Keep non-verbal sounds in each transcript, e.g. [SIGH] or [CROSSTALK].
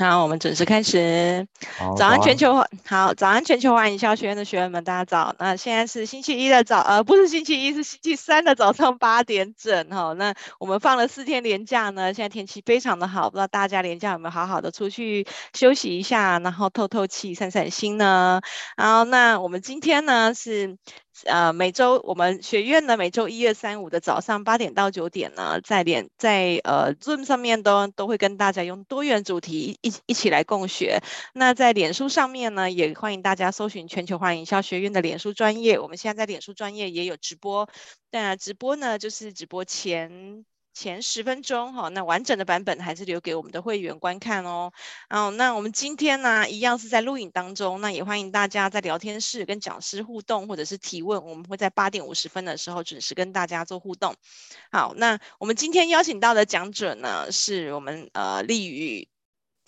好，我们准时开始。早安全球，好，早安全球化营销学院的学员们，大家早。那现在是星期一的早，呃，不是星期一，是星期三的早上八点整。哈，那我们放了四天连假呢，现在天气非常的好，不知道大家连假有没有好好的出去休息一下，然后透透气、散散心呢？然后，那我们今天呢是。呃，每周我们学院呢，每周一、二、三、五的早上八点到九点呢，在脸在呃 Zoom 上面都都会跟大家用多元主题一一起来共学。那在脸书上面呢，也欢迎大家搜寻全球化营销学院的脸书专业。我们现在在脸书专业也有直播，那直播呢就是直播前。前十分钟哈，那完整的版本还是留给我们的会员观看哦。哦，那我们今天呢，一样是在录影当中，那也欢迎大家在聊天室跟讲师互动或者是提问，我们会在八点五十分的时候准时跟大家做互动。好，那我们今天邀请到的讲者呢，是我们呃立宇。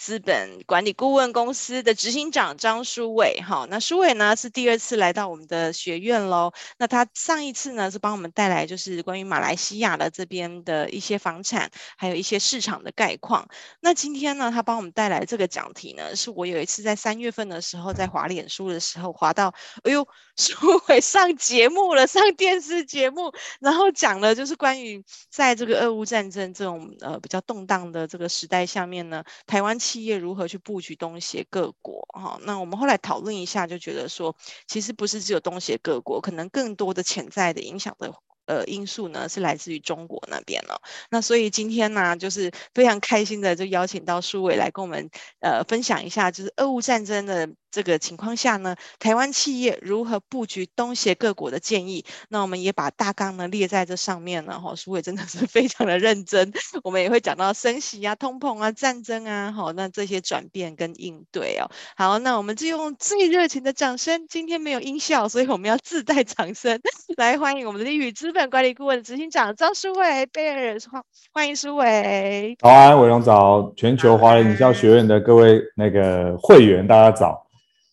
资本管理顾问公司的执行长张书伟，哈，那书伟呢是第二次来到我们的学院喽。那他上一次呢是帮我们带来就是关于马来西亚的这边的一些房产，还有一些市场的概况。那今天呢，他帮我们带来这个讲题呢，是我有一次在三月份的时候在滑脸书的时候滑到，哎呦，书伟上节目了，上电视节目，然后讲了就是关于在这个俄乌战争这种呃比较动荡的这个时代下面呢，台湾。企业如何去布局东协各国？哈，那我们后来讨论一下，就觉得说，其实不是只有东协各国，可能更多的潜在的影响的呃因素呢，是来自于中国那边了。那所以今天呢，就是非常开心的，就邀请到苏伟来跟我们呃分享一下，就是俄乌战争的。这个情况下呢，台湾企业如何布局东协各国的建议？那我们也把大纲呢列在这上面了哈。苏伟真的是非常的认真，我们也会讲到升息啊、通膨啊、战争啊，好，那这些转变跟应对哦。好，那我们就用最热情的掌声，今天没有音效，所以我们要自带掌声 [LAUGHS] 来欢迎我们的立宇资本管理顾问执行长张书伟贝尔，欢欢迎书伟。早安，伟龙早，全球华人营销学院的各位那个会员，大家早。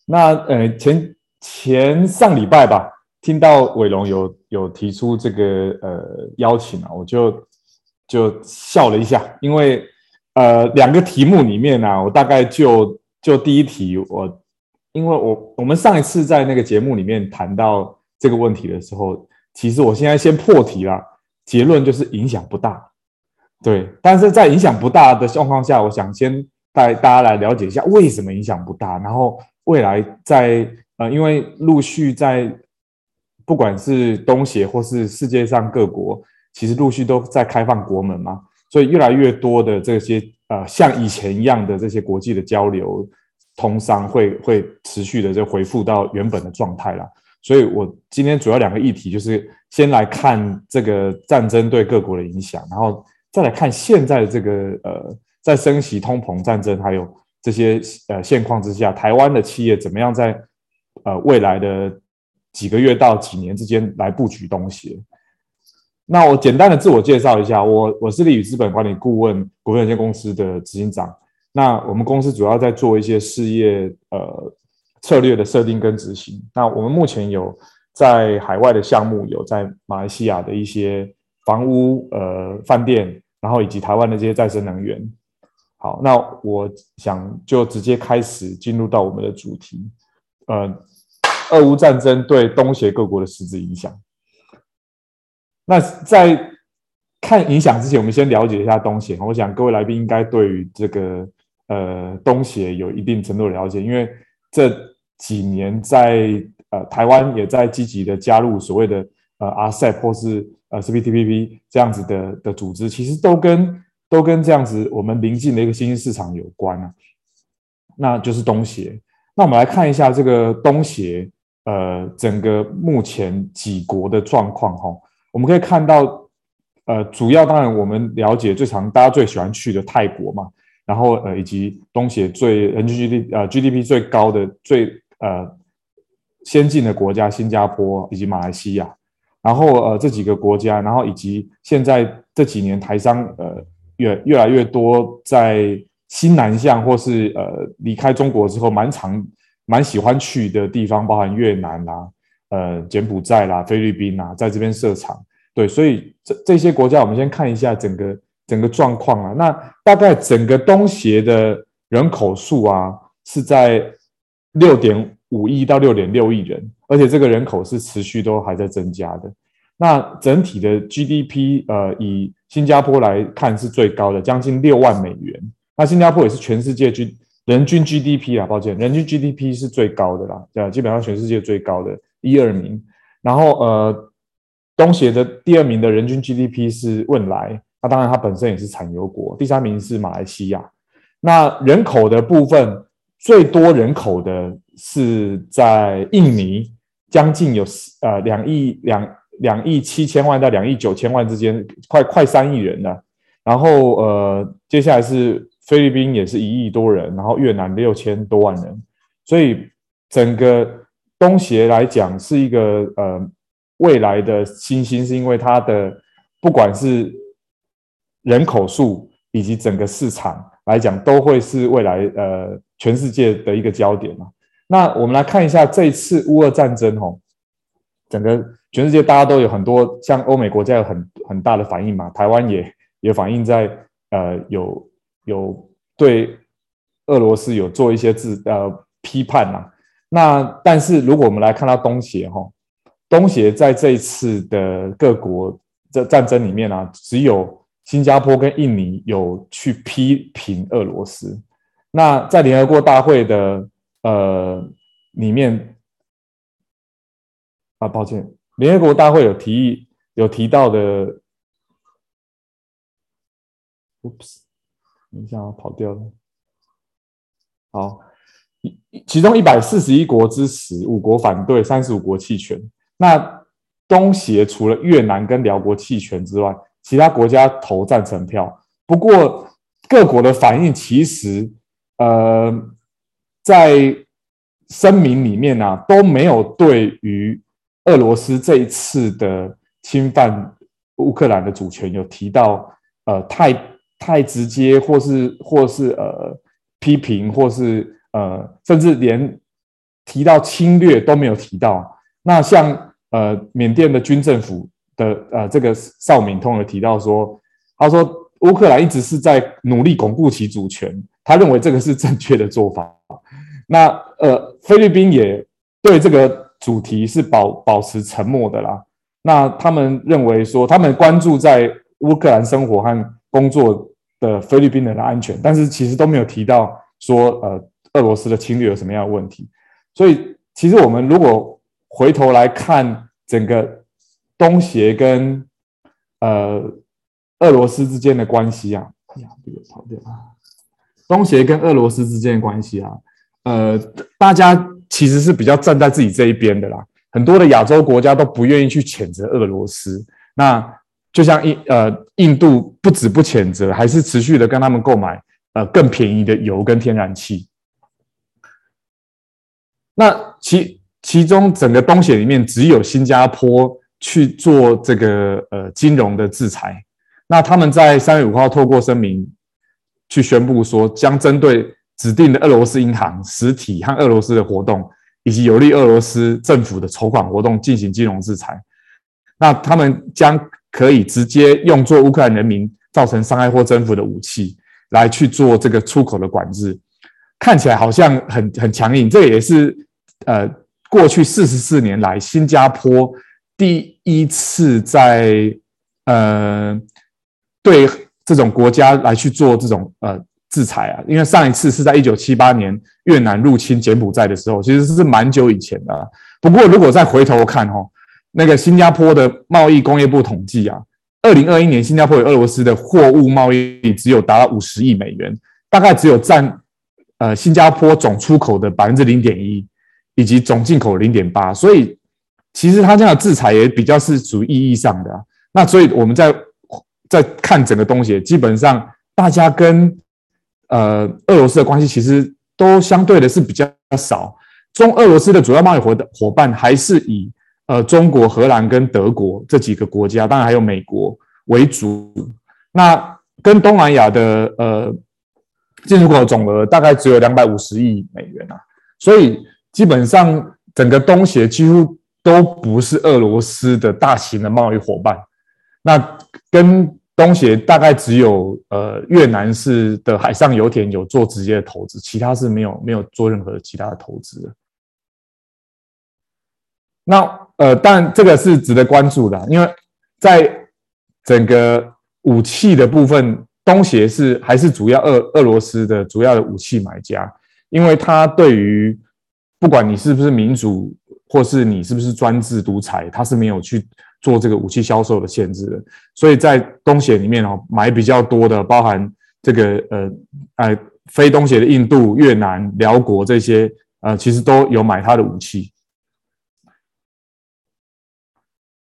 那呃前前上礼拜吧，听到伟龙有有提出这个呃邀请啊，我就就笑了一下，因为呃两个题目里面呢、啊，我大概就就第一题我，因为我我们上一次在那个节目里面谈到这个问题的时候，其实我现在先破题了，结论就是影响不大，对，但是在影响不大的状况下，我想先带大家来了解一下为什么影响不大，然后。未来在呃，因为陆续在不管是东协或是世界上各国，其实陆续都在开放国门嘛，所以越来越多的这些呃，像以前一样的这些国际的交流通商会会持续的就恢复到原本的状态了。所以我今天主要两个议题就是先来看这个战争对各国的影响，然后再来看现在的这个呃，在升息、通膨、战争还有。这些呃现况之下，台湾的企业怎么样在呃未来的几个月到几年之间来布局东西？那我简单的自我介绍一下，我我是立宇资本管理顾问股份有限公司的执行长。那我们公司主要在做一些事业呃策略的设定跟执行。那我们目前有在海外的项目，有在马来西亚的一些房屋呃饭店，然后以及台湾的这些再生能源。好，那我想就直接开始进入到我们的主题，呃，俄乌战争对东协各国的实质影响。那在看影响之前，我们先了解一下东协。我想各位来宾应该对于这个呃东协有一定程度的了解，因为这几年在呃台湾也在积极的加入所谓的呃 RCEP 或是呃 CPTPP 这样子的的组织，其实都跟都跟这样子，我们临近的一个新兴市场有关啊，那就是东协。那我们来看一下这个东协，呃，整个目前几国的状况哈。我们可以看到，呃，主要当然我们了解最常大家最喜欢去的泰国嘛，然后呃，以及东协最人均 GDP 呃 GDP 最高的最呃先进的国家新加坡以及马来西亚，然后呃这几个国家，然后以及现在这几年台商呃。越越来越多在新南向或是呃离开中国之后，蛮常蛮喜欢去的地方，包含越南啦、呃柬埔寨啦、菲律宾啊，在这边设厂。对，所以这这些国家，我们先看一下整个整个状况啊。那大概整个东协的人口数啊是在六点五亿到六点六亿人，而且这个人口是持续都还在增加的。那整体的 GDP，呃，以新加坡来看是最高的，将近六万美元。那新加坡也是全世界均人均 GDP 啊，抱歉，人均 GDP 是最高的啦，对，基本上全世界最高的一二名。然后呃，东协的第二名的人均 GDP 是汶莱，那当然它本身也是产油国。第三名是马来西亚。那人口的部分，最多人口的是在印尼，将近有呃两亿两。两亿七千万到两亿九千万之间，快快三亿人了。然后呃，接下来是菲律宾，也是一亿多人，然后越南六千多万人。所以整个东协来讲是一个呃未来的新兴，是因为它的不管是人口数以及整个市场来讲，都会是未来呃全世界的一个焦点嘛。那我们来看一下这一次乌俄战争吼，整个。全世界大家都有很多像欧美国家有很很大的反应嘛，台湾也也反映在呃有有对俄罗斯有做一些自呃批判嘛。那但是如果我们来看到东协哈，东协在这一次的各国的战争里面啊，只有新加坡跟印尼有去批评俄罗斯。那在联合国大会的呃里面啊，抱歉。联合国大会有提议，有提到的，Oops，等一下我，跑掉了。好，其中一百四十一国支持，五国反对，三十五国弃权。那东协除了越南跟寮国弃权之外，其他国家投赞成票。不过各国的反应其实，呃，在声明里面呢、啊，都没有对于。俄罗斯这一次的侵犯乌克兰的主权，有提到呃太太直接，或是或是呃批评，或是呃甚至连提到侵略都没有提到。那像呃缅甸的军政府的呃这个邵敏通有提到说，他说乌克兰一直是在努力巩固其主权，他认为这个是正确的做法。[LAUGHS] 那呃菲律宾也对这个。主题是保保持沉默的啦。那他们认为说，他们关注在乌克兰生活和工作的菲律宾人的安全，但是其实都没有提到说，呃，俄罗斯的侵略有什么样的问题。所以，其实我们如果回头来看整个东协跟呃俄罗斯之间的关系啊，哎呀，这个跑掉了。东协跟俄罗斯之间的关系啊，呃，大家。其实是比较站在自己这一边的啦，很多的亚洲国家都不愿意去谴责俄罗斯。那就像印呃印度不止不谴责，还是持续的跟他们购买呃更便宜的油跟天然气。那其其中整个东协里面只有新加坡去做这个呃金融的制裁。那他们在三月五号透过声明去宣布说，将针对。指定的俄罗斯银行实体和俄罗斯的活动，以及有利俄罗斯政府的筹款活动进行金融制裁。那他们将可以直接用作乌克兰人民造成伤害或征服的武器来去做这个出口的管制。看起来好像很很强硬，这也是呃过去四十四年来新加坡第一次在呃对这种国家来去做这种呃。制裁啊，因为上一次是在一九七八年越南入侵柬埔寨的时候，其实是蛮久以前的啊。不过如果再回头看哈，那个新加坡的贸易工业部统计啊，二零二一年新加坡与俄罗斯的货物贸易只有达到五十亿美元，大概只有占呃新加坡总出口的百分之零点一，以及总进口零点八。所以其实它这样的制裁也比较是属于意义上的啊。那所以我们在在看整个东西，基本上大家跟呃，俄罗斯的关系其实都相对的是比较少。中俄罗斯的主要贸易伙伙伴还是以呃中国、荷兰跟德国这几个国家，当然还有美国为主。那跟东南亚的呃进出口总额大概只有两百五十亿美元啊，所以基本上整个东协几乎都不是俄罗斯的大型的贸易伙伴。那跟东协大概只有呃越南是的海上油田有做直接的投资，其他是没有没有做任何其他的投资的。那呃，但这个是值得关注的，因为在整个武器的部分，东协是还是主要俄俄罗斯的主要的武器买家，因为它对于不管你是不是民主，或是你是不是专制独裁，它是没有去。做这个武器销售的限制的，所以在东协里面哦，买比较多的，包含这个呃呃非东协的印度、越南、寮国这些呃，其实都有买它的武器。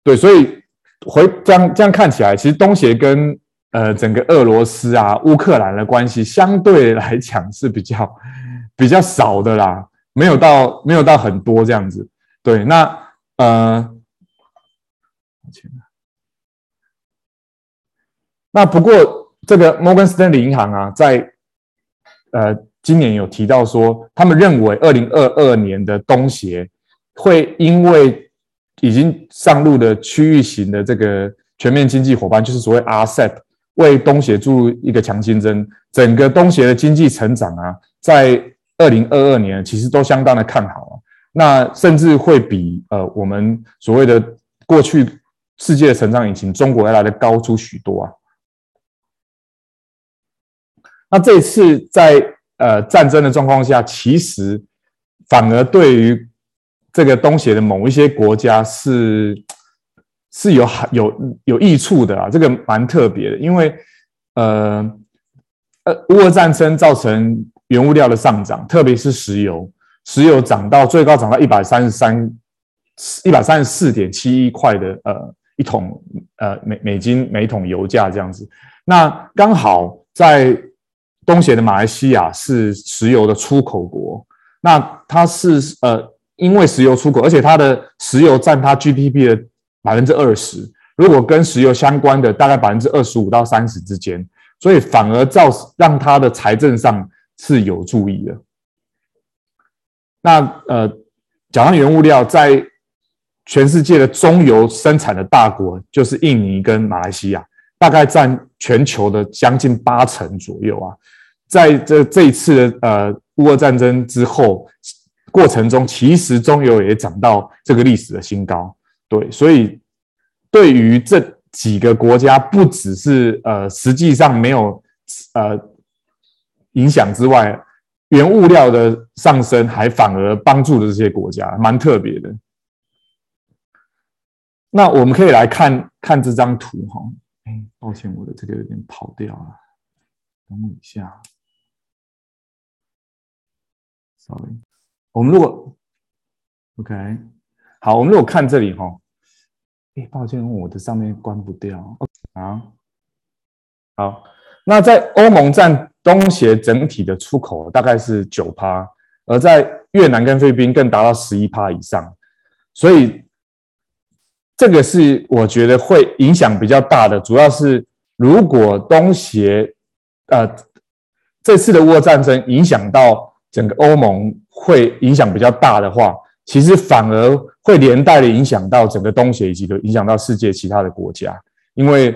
对，所以回这样这样看起来，其实东协跟呃整个俄罗斯啊、乌克兰的关系相对来讲是比较比较少的啦，没有到没有到很多这样子。对，那呃。那不过，这个摩根斯丹利银行啊，在呃今年有提到说，他们认为二零二二年的东协会因为已经上路的区域型的这个全面经济伙伴，就是所谓 RCEP，为东协注入一个强心针，整个东协的经济成长啊，在二零二二年其实都相当的看好啊，那甚至会比呃我们所谓的过去。世界的成长引擎，中国要来的高出许多啊！那这次在呃战争的状况下，其实反而对于这个东协的某一些国家是是有有有益处的啊，这个蛮特别的，因为呃呃乌俄战争造成原物料的上涨，特别是石油，石油涨到最高涨到一百三十三一百三十四点七一块的呃。一桶呃美美金每桶油价这样子，那刚好在东协的马来西亚是石油的出口国，那它是呃因为石油出口，而且它的石油占它 GDP 的百分之二十，如果跟石油相关的大概百分之二十五到三十之间，所以反而造让它的财政上是有注意的。那呃，讲到原物料在。全世界的中油生产的大国就是印尼跟马来西亚，大概占全球的将近八成左右啊。在这这一次的呃乌俄战争之后过程中，其实中油也涨到这个历史的新高。对，所以对于这几个国家，不只是呃实际上没有呃影响之外，原物料的上升还反而帮助了这些国家，蛮特别的。那我们可以来看看这张图哈。哎，抱歉，我的这个有点跑掉了，等我一下。我们如果 OK，好，我们如果看这里哈。哎，抱歉，我的上面关不掉。啊，好，那在欧盟占东协整体的出口大概是九趴，而在越南跟菲律宾更达到十一趴以上，所以。这个是我觉得会影响比较大的，主要是如果东协呃这次的乌俄战争影响到整个欧盟，会影响比较大的话，其实反而会连带的影响到整个东协以及的影响到世界其他的国家，因为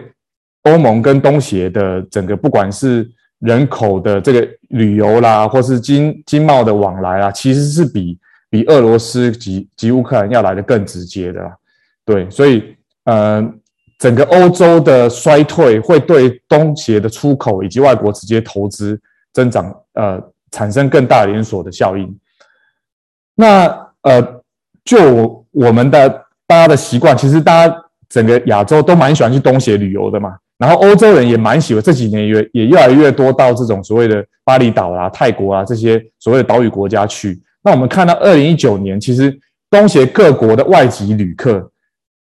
欧盟跟东协的整个不管是人口的这个旅游啦，或是经经贸的往来啊，其实是比比俄罗斯及及乌克兰要来得更直接的啦。对，所以呃，整个欧洲的衰退会对东协的出口以及外国直接投资增长呃产生更大连锁的效应。那呃，就我们的大家的习惯，其实大家整个亚洲都蛮喜欢去东协旅游的嘛。然后欧洲人也蛮喜欢，这几年也也越来越多到这种所谓的巴厘岛啦、泰国啊这些所谓的岛屿国家去。那我们看到二零一九年，其实东协各国的外籍旅客。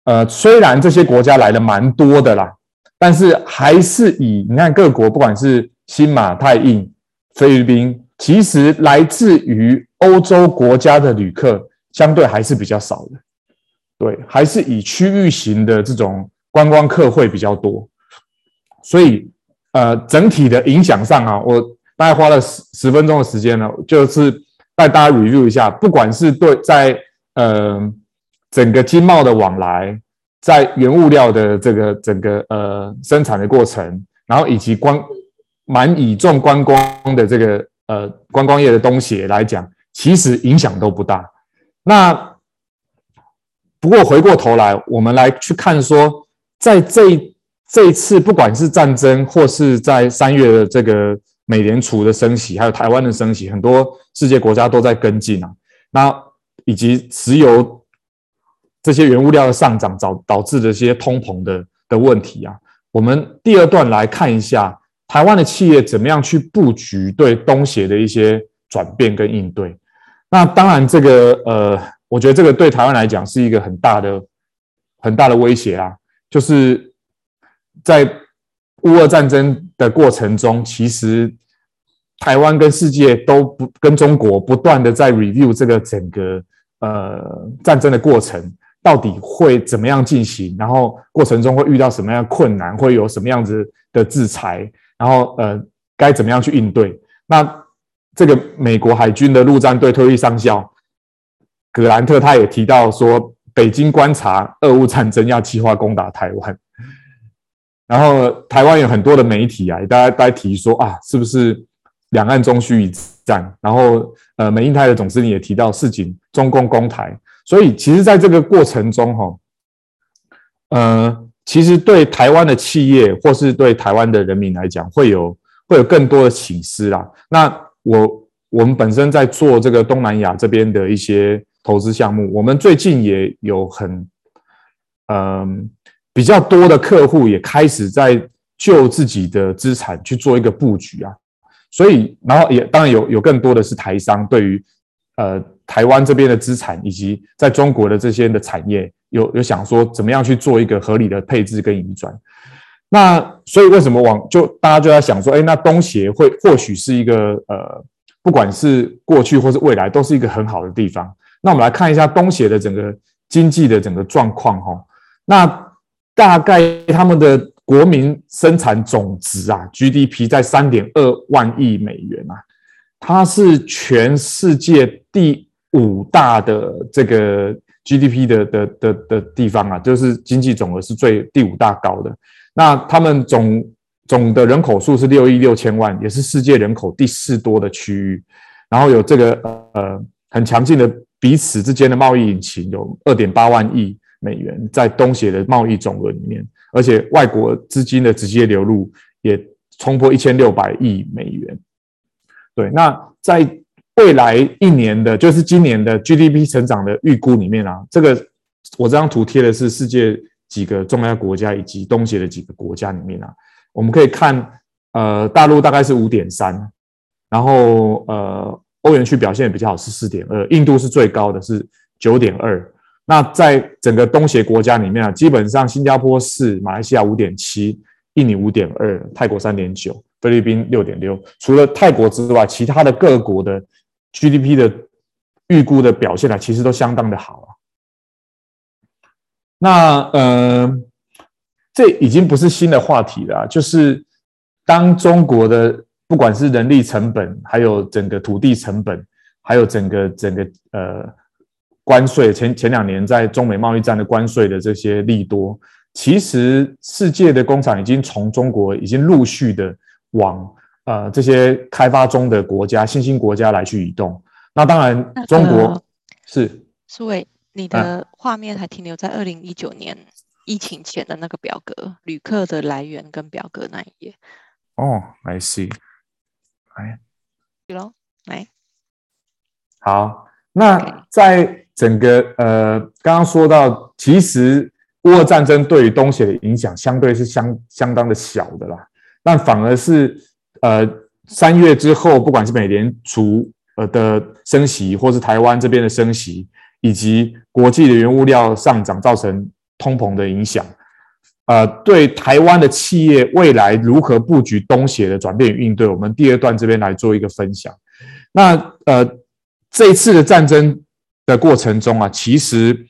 呃，虽然这些国家来的蛮多的啦，但是还是以你看各国，不管是新马泰印、菲律宾，其实来自于欧洲国家的旅客相对还是比较少的。对，还是以区域型的这种观光客会比较多。所以，呃，整体的影响上啊，我大概花了十十分钟的时间呢，就是带大家 review 一下，不管是对在呃。整个经贸的往来，在原物料的这个整个呃生产的过程，然后以及观蛮倚重观光的这个呃观光业的东西来讲，其实影响都不大。那不过回过头来，我们来去看说，在这这一次，不管是战争，或是在三月的这个美联储的升息，还有台湾的升息，很多世界国家都在跟进啊。那以及石油这些原物料的上涨，导导致这些通膨的的问题啊。我们第二段来看一下台湾的企业怎么样去布局对东协的一些转变跟应对。那当然，这个呃，我觉得这个对台湾来讲是一个很大的、很大的威胁啊。就是在乌俄战争的过程中，其实台湾跟世界都不跟中国不断的在 review 这个整个呃战争的过程到底会怎么样进行，然后过程中会遇到什么样的困难，会有什么样子的制裁，然后呃该怎么样去应对。那这个美国海军的陆战队退役上校葛兰特他也提到说，北京观察俄乌战争要计划攻打台湾，然后台湾有很多的媒体啊，大家大家提说啊，是不是两岸终须一战？然后呃，美英台的总司令也提到，事情中共攻台。所以其实在这个过程中，哈，呃，其实对台湾的企业或是对台湾的人民来讲，会有会有更多的启示啦。那我我们本身在做这个东南亚这边的一些投资项目，我们最近也有很嗯、比较多的客户也开始在就自己的资产去做一个布局啊，所以然后也当然有有更多的是台商对于呃台湾这边的资产以及在中国的这些的产业有有想说怎么样去做一个合理的配置跟移转，那所以为什么往就大家就在想说，哎，那东协会或许是一个呃，不管是过去或是未来，都是一个很好的地方。那我们来看一下东协的整个经济的整个状况哈。那大概他们的国民生产总值啊，GDP 在三点二万亿美元啊，它是全世界第五大的这个 GDP 的的的的地方啊，就是经济总额是最第五大高的。那他们总总的人口数是六亿六千万，也是世界人口第四多的区域。然后有这个呃很强劲的彼此之间的贸易引擎，有二点八万亿美元在东协的贸易总额里面，而且外国资金的直接流入也冲破一千六百亿美元。对，那在未来一年的，就是今年的 GDP 成长的预估里面啊，这个我这张图贴的是世界。几个重要国家以及东协的几个国家里面啊，我们可以看，呃，大陆大概是五点三，然后呃，欧元区表现比较好是四点二，印度是最高的是九点二。那在整个东协国家里面啊，基本上新加坡是，马来西亚五点七，印尼五点二，泰国三点九，菲律宾六点六。除了泰国之外，其他的各国的 GDP 的预估的表现啊，其实都相当的好啊。那呃，这已经不是新的话题了，就是当中国的不管是人力成本，还有整个土地成本，还有整个整个呃关税，前前两年在中美贸易战的关税的这些利多，其实世界的工厂已经从中国已经陆续的往呃这些开发中的国家、新兴国家来去移动。那当然，中国是苏伟。你的画面还停留在二零一九年疫情前的那个表格，旅客的来源跟表格那一页。哦，I see。来，对喽，来。好，那在整个呃，刚刚说到，其实乌俄战争对于东协的影响相对是相相当的小的啦，但反而是呃三月之后，不管是美联储呃的升息，或是台湾这边的升息。以及国际的原物料上涨造成通膨的影响，呃，对台湾的企业未来如何布局东协的转变与应对，我们第二段这边来做一个分享。那呃，这一次的战争的过程中啊，其实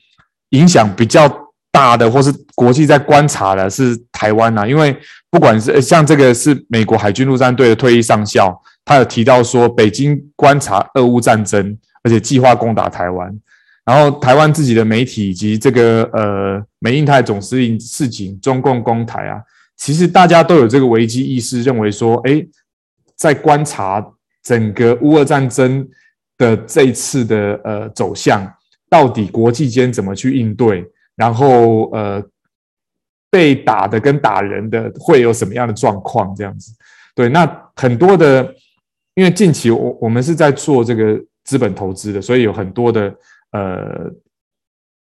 影响比较大的，或是国际在观察的是台湾啊，因为不管是像这个是美国海军陆战队的退役上校，他有提到说，北京观察俄乌战争，而且计划攻打台湾。然后台湾自己的媒体以及这个呃美印台总司令示警中共攻台啊，其实大家都有这个危机意识，认为说，哎，在观察整个乌俄战争的这次的呃走向，到底国际间怎么去应对，然后呃被打的跟打人的会有什么样的状况，这样子。对，那很多的，因为近期我我们是在做这个资本投资的，所以有很多的。呃，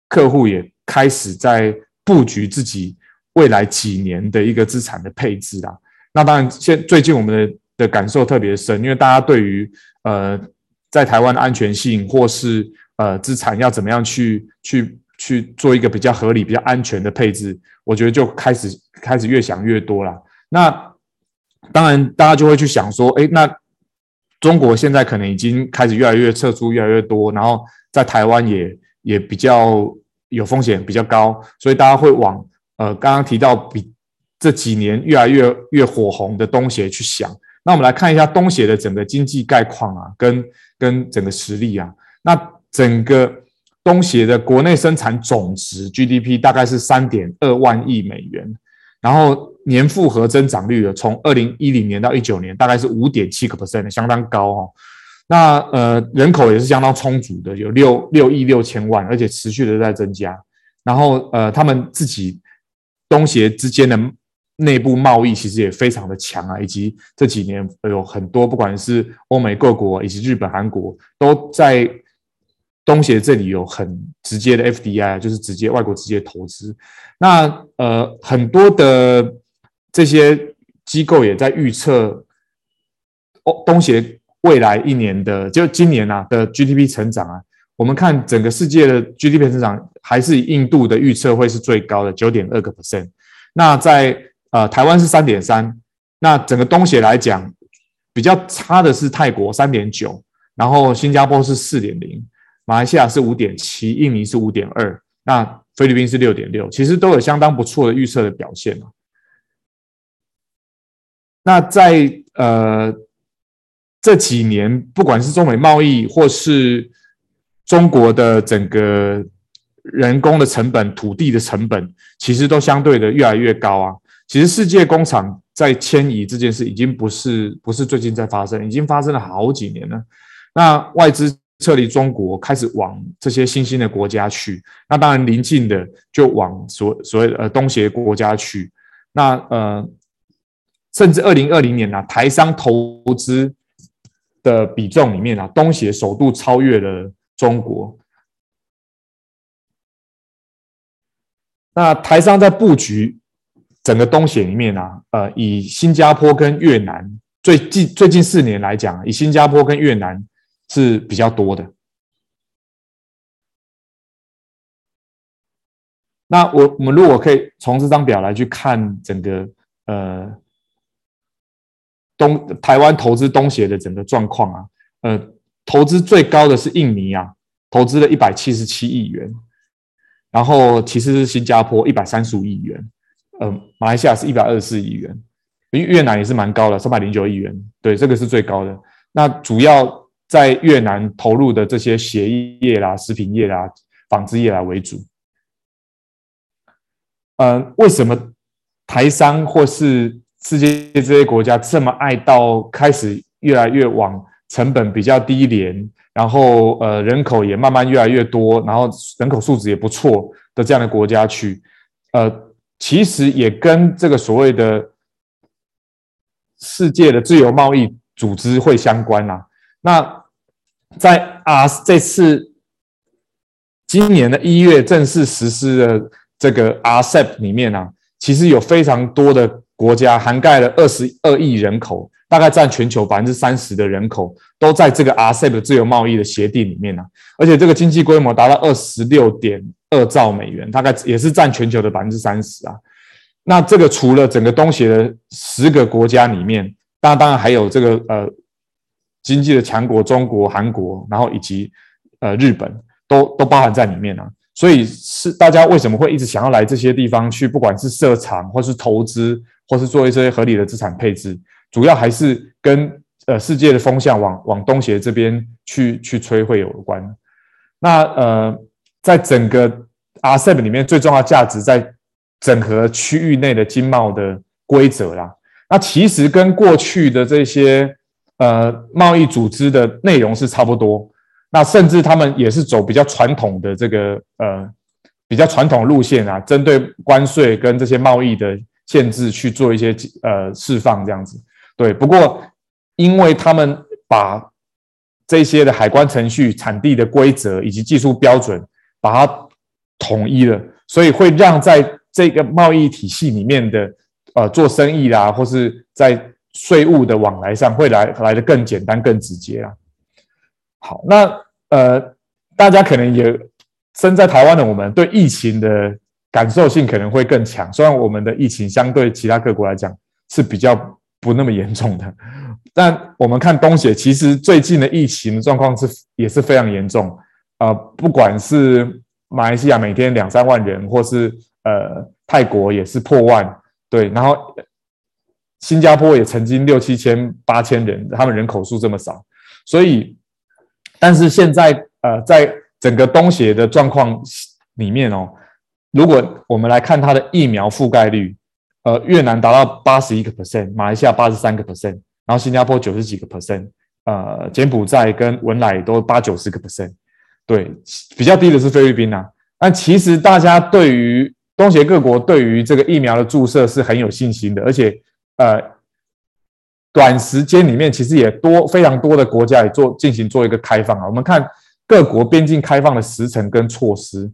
客户也开始在布局自己未来几年的一个资产的配置啊。那当然，现最近我们的的感受特别深，因为大家对于呃在台湾的安全性或是呃资产要怎么样去去去做一个比较合理、比较安全的配置，我觉得就开始开始越想越多了。那当然，大家就会去想说，哎，那中国现在可能已经开始越来越撤出越来越多，然后。在台湾也也比较有风险，比较高，所以大家会往呃刚刚提到比这几年越来越越火红的东协去想。那我们来看一下东协的整个经济概况啊，跟跟整个实力啊。那整个东协的国内生产总值 GDP 大概是三点二万亿美元，然后年复合增长率的从二零一零年到一九年大概是五点七个 percent，相当高哦。那呃，人口也是相当充足的，有六六亿六千万，而且持续的在增加。然后呃，他们自己东协之间的内部贸易其实也非常的强啊，以及这几年有很多不管是欧美各国以及日本、韩国都在东协这里有很直接的 FDI，就是直接外国直接投资。那呃，很多的这些机构也在预测哦，东协。未来一年的就今年啊的 GDP 成长啊，我们看整个世界的 GDP 成长还是以印度的预测会是最高的九点二个 percent。那在呃台湾是三点三，那整个东协来讲比较差的是泰国三点九，然后新加坡是四点零，马来西亚是五点七，印尼是五点二，那菲律宾是六点六，其实都有相当不错的预测的表现。那在呃。这几年，不管是中美贸易，或是中国的整个人工的成本、土地的成本，其实都相对的越来越高啊。其实世界工厂在迁移这件事，已经不是不是最近在发生，已经发生了好几年了。那外资撤离中国，开始往这些新兴的国家去。那当然，邻近的就往所所谓的呃东协国家去。那呃，甚至二零二零年呢、啊，台商投资。的比重里面啊，东协首度超越了中国。那台商在布局整个东协里面啊，呃，以新加坡跟越南最近最近四年来讲，以新加坡跟越南是比较多的。那我我们如果可以从这张表来去看整个呃。东台湾投资东协的整个状况啊，呃，投资最高的是印尼啊，投资了一百七十七亿元，然后其次是新加坡一百三十五亿元，呃，马来西亚是一百二十四亿元，越南也是蛮高的，三百零九亿元，对，这个是最高的。那主要在越南投入的这些鞋业啦、食品业啦、纺织业啦为主。嗯，为什么台商或是世界这些国家这么爱到开始越来越往成本比较低廉，然后呃人口也慢慢越来越多，然后人口素质也不错的这样的国家去，呃，其实也跟这个所谓的世界的自由贸易组织会相关啦。那在啊这次今年的一月正式实施的这个 RCEP 里面啊，其实有非常多的。国家涵盖了二十二亿人口，大概占全球百分之三十的人口，都在这个 RCEP 自由贸易的协定里面呢、啊。而且这个经济规模达到二十六点二兆美元，大概也是占全球的百分之三十啊。那这个除了整个东协的十个国家里面，那当然还有这个呃经济的强国中国、韩国，然后以及呃日本，都都包含在里面啊。所以是大家为什么会一直想要来这些地方去，不管是设厂或是投资。或是做一些合理的资产配置，主要还是跟呃世界的风向往往东协这边去去吹会有关。那呃在整个 RCEP 里面最重要价值在整合区域内的经贸的规则啦。那其实跟过去的这些呃贸易组织的内容是差不多。那甚至他们也是走比较传统的这个呃比较传统路线啊，针对关税跟这些贸易的限制去做一些呃释放这样子。对，不过因为他们把这些的海关程序、产地的规则以及技术标准把它统一了，所以会让在这个贸易体系里面的呃做生意啦，或是在税务的往来上会来来得更简单、更直接啊。好，那呃，大家可能也身在台湾的我们，对疫情的感受性可能会更强。虽然我们的疫情相对其他各国来讲是比较不那么严重的，但我们看东协，其实最近的疫情状况是也是非常严重。呃，不管是马来西亚每天两三万人，或是呃泰国也是破万，对，然后新加坡也曾经六七千、八千人，他们人口数这么少，所以。但是现在，呃，在整个东协的状况里面哦，如果我们来看它的疫苗覆盖率，呃，越南达到八十一个 percent，马来西亚八十三个 percent，然后新加坡九十几个 percent，呃，柬埔寨跟文莱都八九十个 percent，对，比较低的是菲律宾啊。但其实大家对于东协各国对于这个疫苗的注射是很有信心的，而且，呃。短时间里面，其实也多非常多的国家也做进行做一个开放啊。我们看各国边境开放的时程跟措施。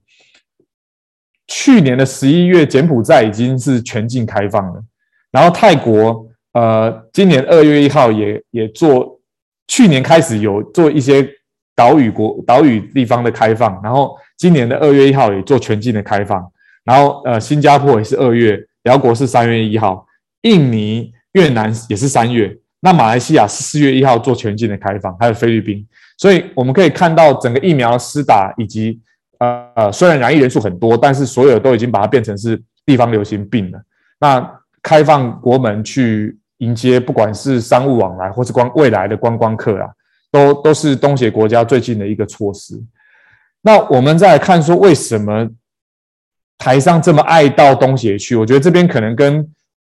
去年的十一月，柬埔寨已经是全境开放了，然后泰国呃，今年二月一号也也做，去年开始有做一些岛屿国岛屿地方的开放，然后今年的二月一号也做全境的开放，然后呃，新加坡也是二月，寮国是三月一号，印尼。越南也是三月，那马来西亚是四月一号做全境的开放，还有菲律宾，所以我们可以看到整个疫苗施打以及呃呃，虽然染疫人数很多，但是所有都已经把它变成是地方流行病了。那开放国门去迎接，不管是商务往来或是光未来的观光客啊，都都是东协国家最近的一个措施。那我们再看说，为什么台商这么爱到东协去？我觉得这边可能跟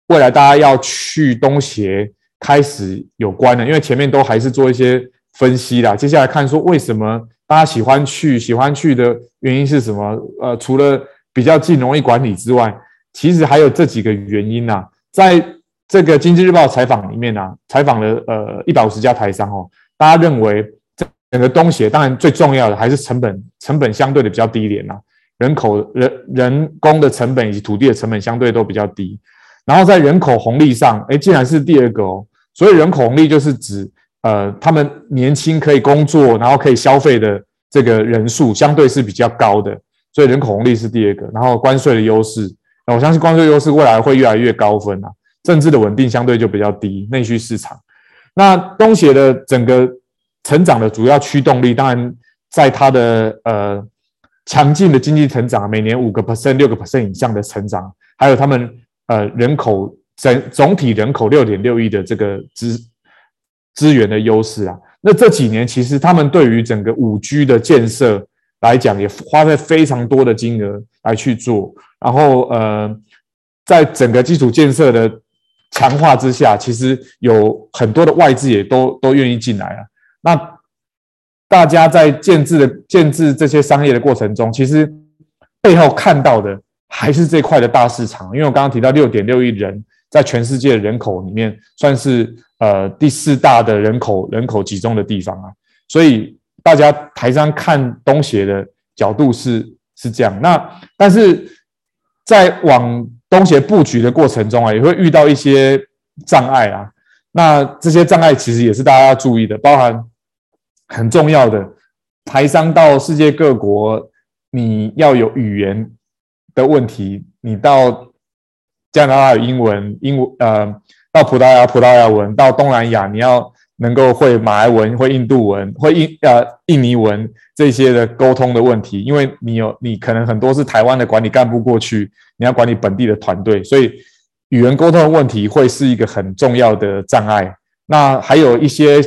未来大家要去东协开始有关的，因为前面都还是做一些分析啦。接下来看说为什么大家喜欢去，喜欢去的原因是什么？呃，除了比较近、容易管理之外，其实还有这几个原因呐。在这个经济日报采访里面呢，采访了呃一百五十家台商哦，大家认为整个东协当然最重要的还是成本，成本相对的比较低廉呐，人口人人工的成本以及土地的成本相对都比较低。然后在人口红利上，哎，竟然是第二个哦。所以人口红利就是指，呃，他们年轻可以工作，然后可以消费的这个人数相对是比较高的，所以人口红利是第二个。然后关税的优势，那我相信关税优势未来会越来越高分啊。政治的稳定相对就比较低，内需市场。那东协的整个成长的主要驱动力，当然在它的呃强劲的经济成长，每年五个 percent、六个 percent 以上的成长，还有他们。呃，人口整总体人口六点六亿的这个资资源的优势啊，那这几年其实他们对于整个五 G 的建设来讲，也花费非常多的金额来去做。然后呃，在整个基础建设的强化之下，其实有很多的外资也都都愿意进来啊。那大家在建制的建制这些商业的过程中，其实背后看到的。还是这块的大市场，因为我刚刚提到六点六亿人，在全世界人口里面算是呃第四大的人口人口集中的地方啊，所以大家台商看东协的角度是是这样。那但是在往东协布局的过程中啊，也会遇到一些障碍啊。那这些障碍其实也是大家要注意的，包含很重要的台商到世界各国，你要有语言。的问题，你到加拿大有英文，英文呃，到葡萄牙葡萄牙文，到东南亚你要能够会马来文、会印度文、会印呃印尼文这些的沟通的问题，因为你有你可能很多是台湾的管理干部过去，你要管理本地的团队，所以语言沟通的问题会是一个很重要的障碍。那还有一些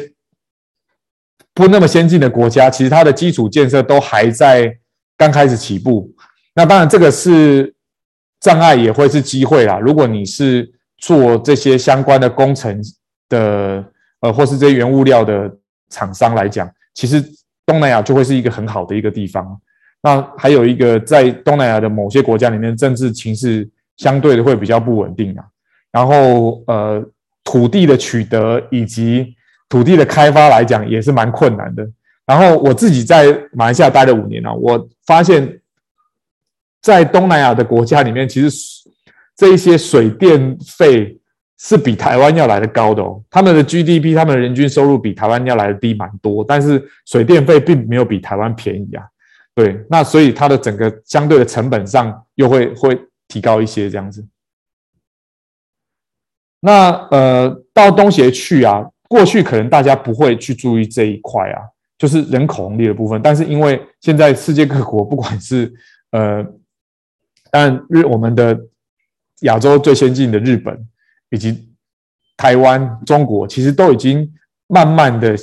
不那么先进的国家，其实它的基础建设都还在。刚开始起步。那当然，这个是障碍，也会是机会啦。如果你是做这些相关的工程的，呃，或是这些原物料的厂商来讲，其实东南亚就会是一个很好的一个地方。那还有一个，在东南亚的某些国家里面，政治情势相对的会比较不稳定啊。然后，呃，土地的取得以及土地的开发来讲，也是蛮困难的。然后我自己在马来西亚待了五年啊，我发现。在东南亚的国家里面，其实这一些水电费是比台湾要来的高的哦。他们的 GDP，他们的人均收入比台湾要来的低蛮多，但是水电费并没有比台湾便宜啊。对，那所以它的整个相对的成本上又会会提高一些这样子。那呃，到东协去啊，过去可能大家不会去注意这一块啊，就是人口红利的部分。但是因为现在世界各国不管是呃。但日我们的亚洲最先进的日本以及台湾、中国，其实都已经慢慢的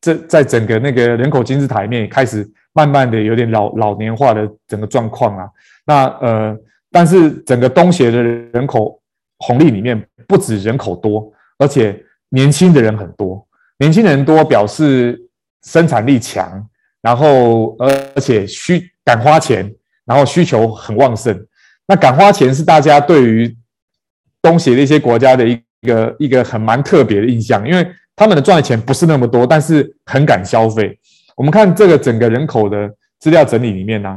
这在整个那个人口金字塔里面开始慢慢的有点老老年化的整个状况啊。那呃，但是整个东协的人口红利里面，不止人口多，而且年轻的人很多。年轻人多表示生产力强，然后而且需敢花钱。然后需求很旺盛，那敢花钱是大家对于东协的一些国家的一个一个很蛮特别的印象，因为他们的赚的钱不是那么多，但是很敢消费。我们看这个整个人口的资料整理里面呢、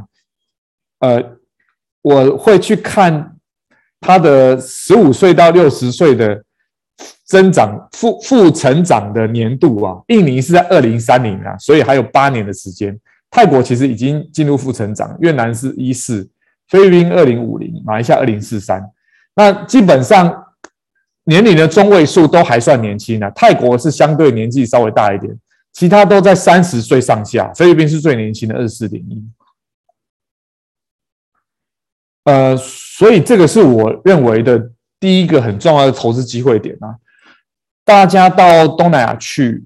啊，呃，我会去看他的十五岁到六十岁的增长负负成长的年度啊，印尼是在二零三零啊，所以还有八年的时间。泰国其实已经进入负成长，越南是一四，菲律宾二零五零，马来西亚二零四三。那基本上年龄的中位数都还算年轻啊。泰国是相对年纪稍微大一点，其他都在三十岁上下。菲律宾是最年轻的二十四点一。呃，所以这个是我认为的第一个很重要的投资机会点啊。大家到东南亚去，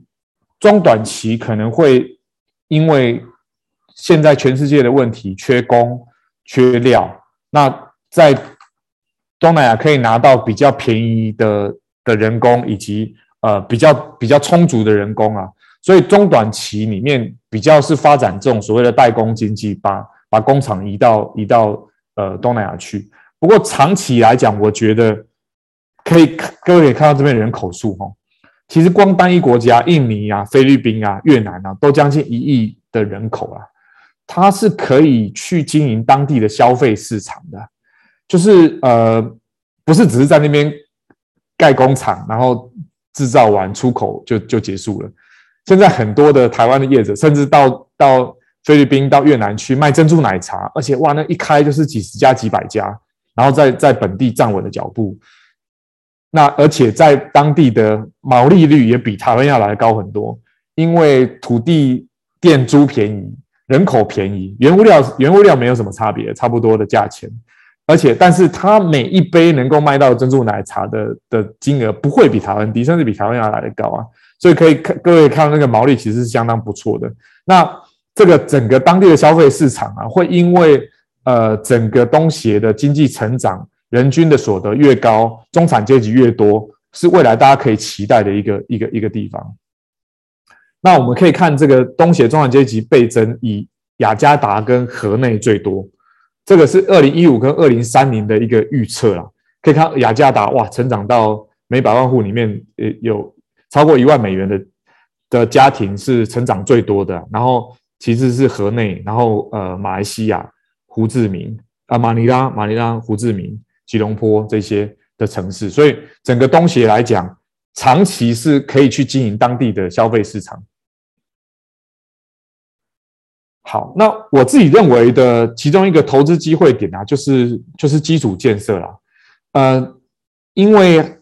中短期可能会因为现在全世界的问题，缺工、缺料。那在东南亚可以拿到比较便宜的的人工，以及呃比较比较充足的人工啊，所以中短期里面比较是发展这种所谓的代工经济，把把工厂移到移到呃东南亚去。不过长期来讲，我觉得可以各位可以看到这边人口数哈，其实光单一国家印尼啊、菲律宾啊、越南啊，都将近一亿的人口啊。它是可以去经营当地的消费市场的，就是呃，不是只是在那边盖工厂，然后制造完出口就就结束了。现在很多的台湾的业者，甚至到到菲律宾、到越南去卖珍珠奶茶，而且哇，那一开就是几十家、几百家，然后在在本地站稳了脚步。那而且在当地的毛利率也比台湾要来高很多，因为土地、店租便宜。人口便宜，原物料原物料没有什么差别，差不多的价钱，而且但是它每一杯能够卖到珍珠奶茶的的金额不会比台湾低，甚至比台湾要来的高啊，所以可以看各位看到那个毛利其实是相当不错的。那这个整个当地的消费市场啊，会因为呃整个东协的经济成长，人均的所得越高，中产阶级越多，是未来大家可以期待的一个一个一个地方。那我们可以看这个东协中产阶级倍增，以雅加达跟河内最多。这个是二零一五跟二零三零的一个预测啦。可以看雅加达哇，成长到每百万户里面，呃，有超过一万美元的的家庭是成长最多的。然后其次是河内，然后呃，马来西亚胡志明啊，马尼拉、马尼拉、胡志明、吉隆坡这些的城市。所以整个东协来讲。长期是可以去经营当地的消费市场。好，那我自己认为的其中一个投资机会点啊，就是就是基础建设啦。呃，因为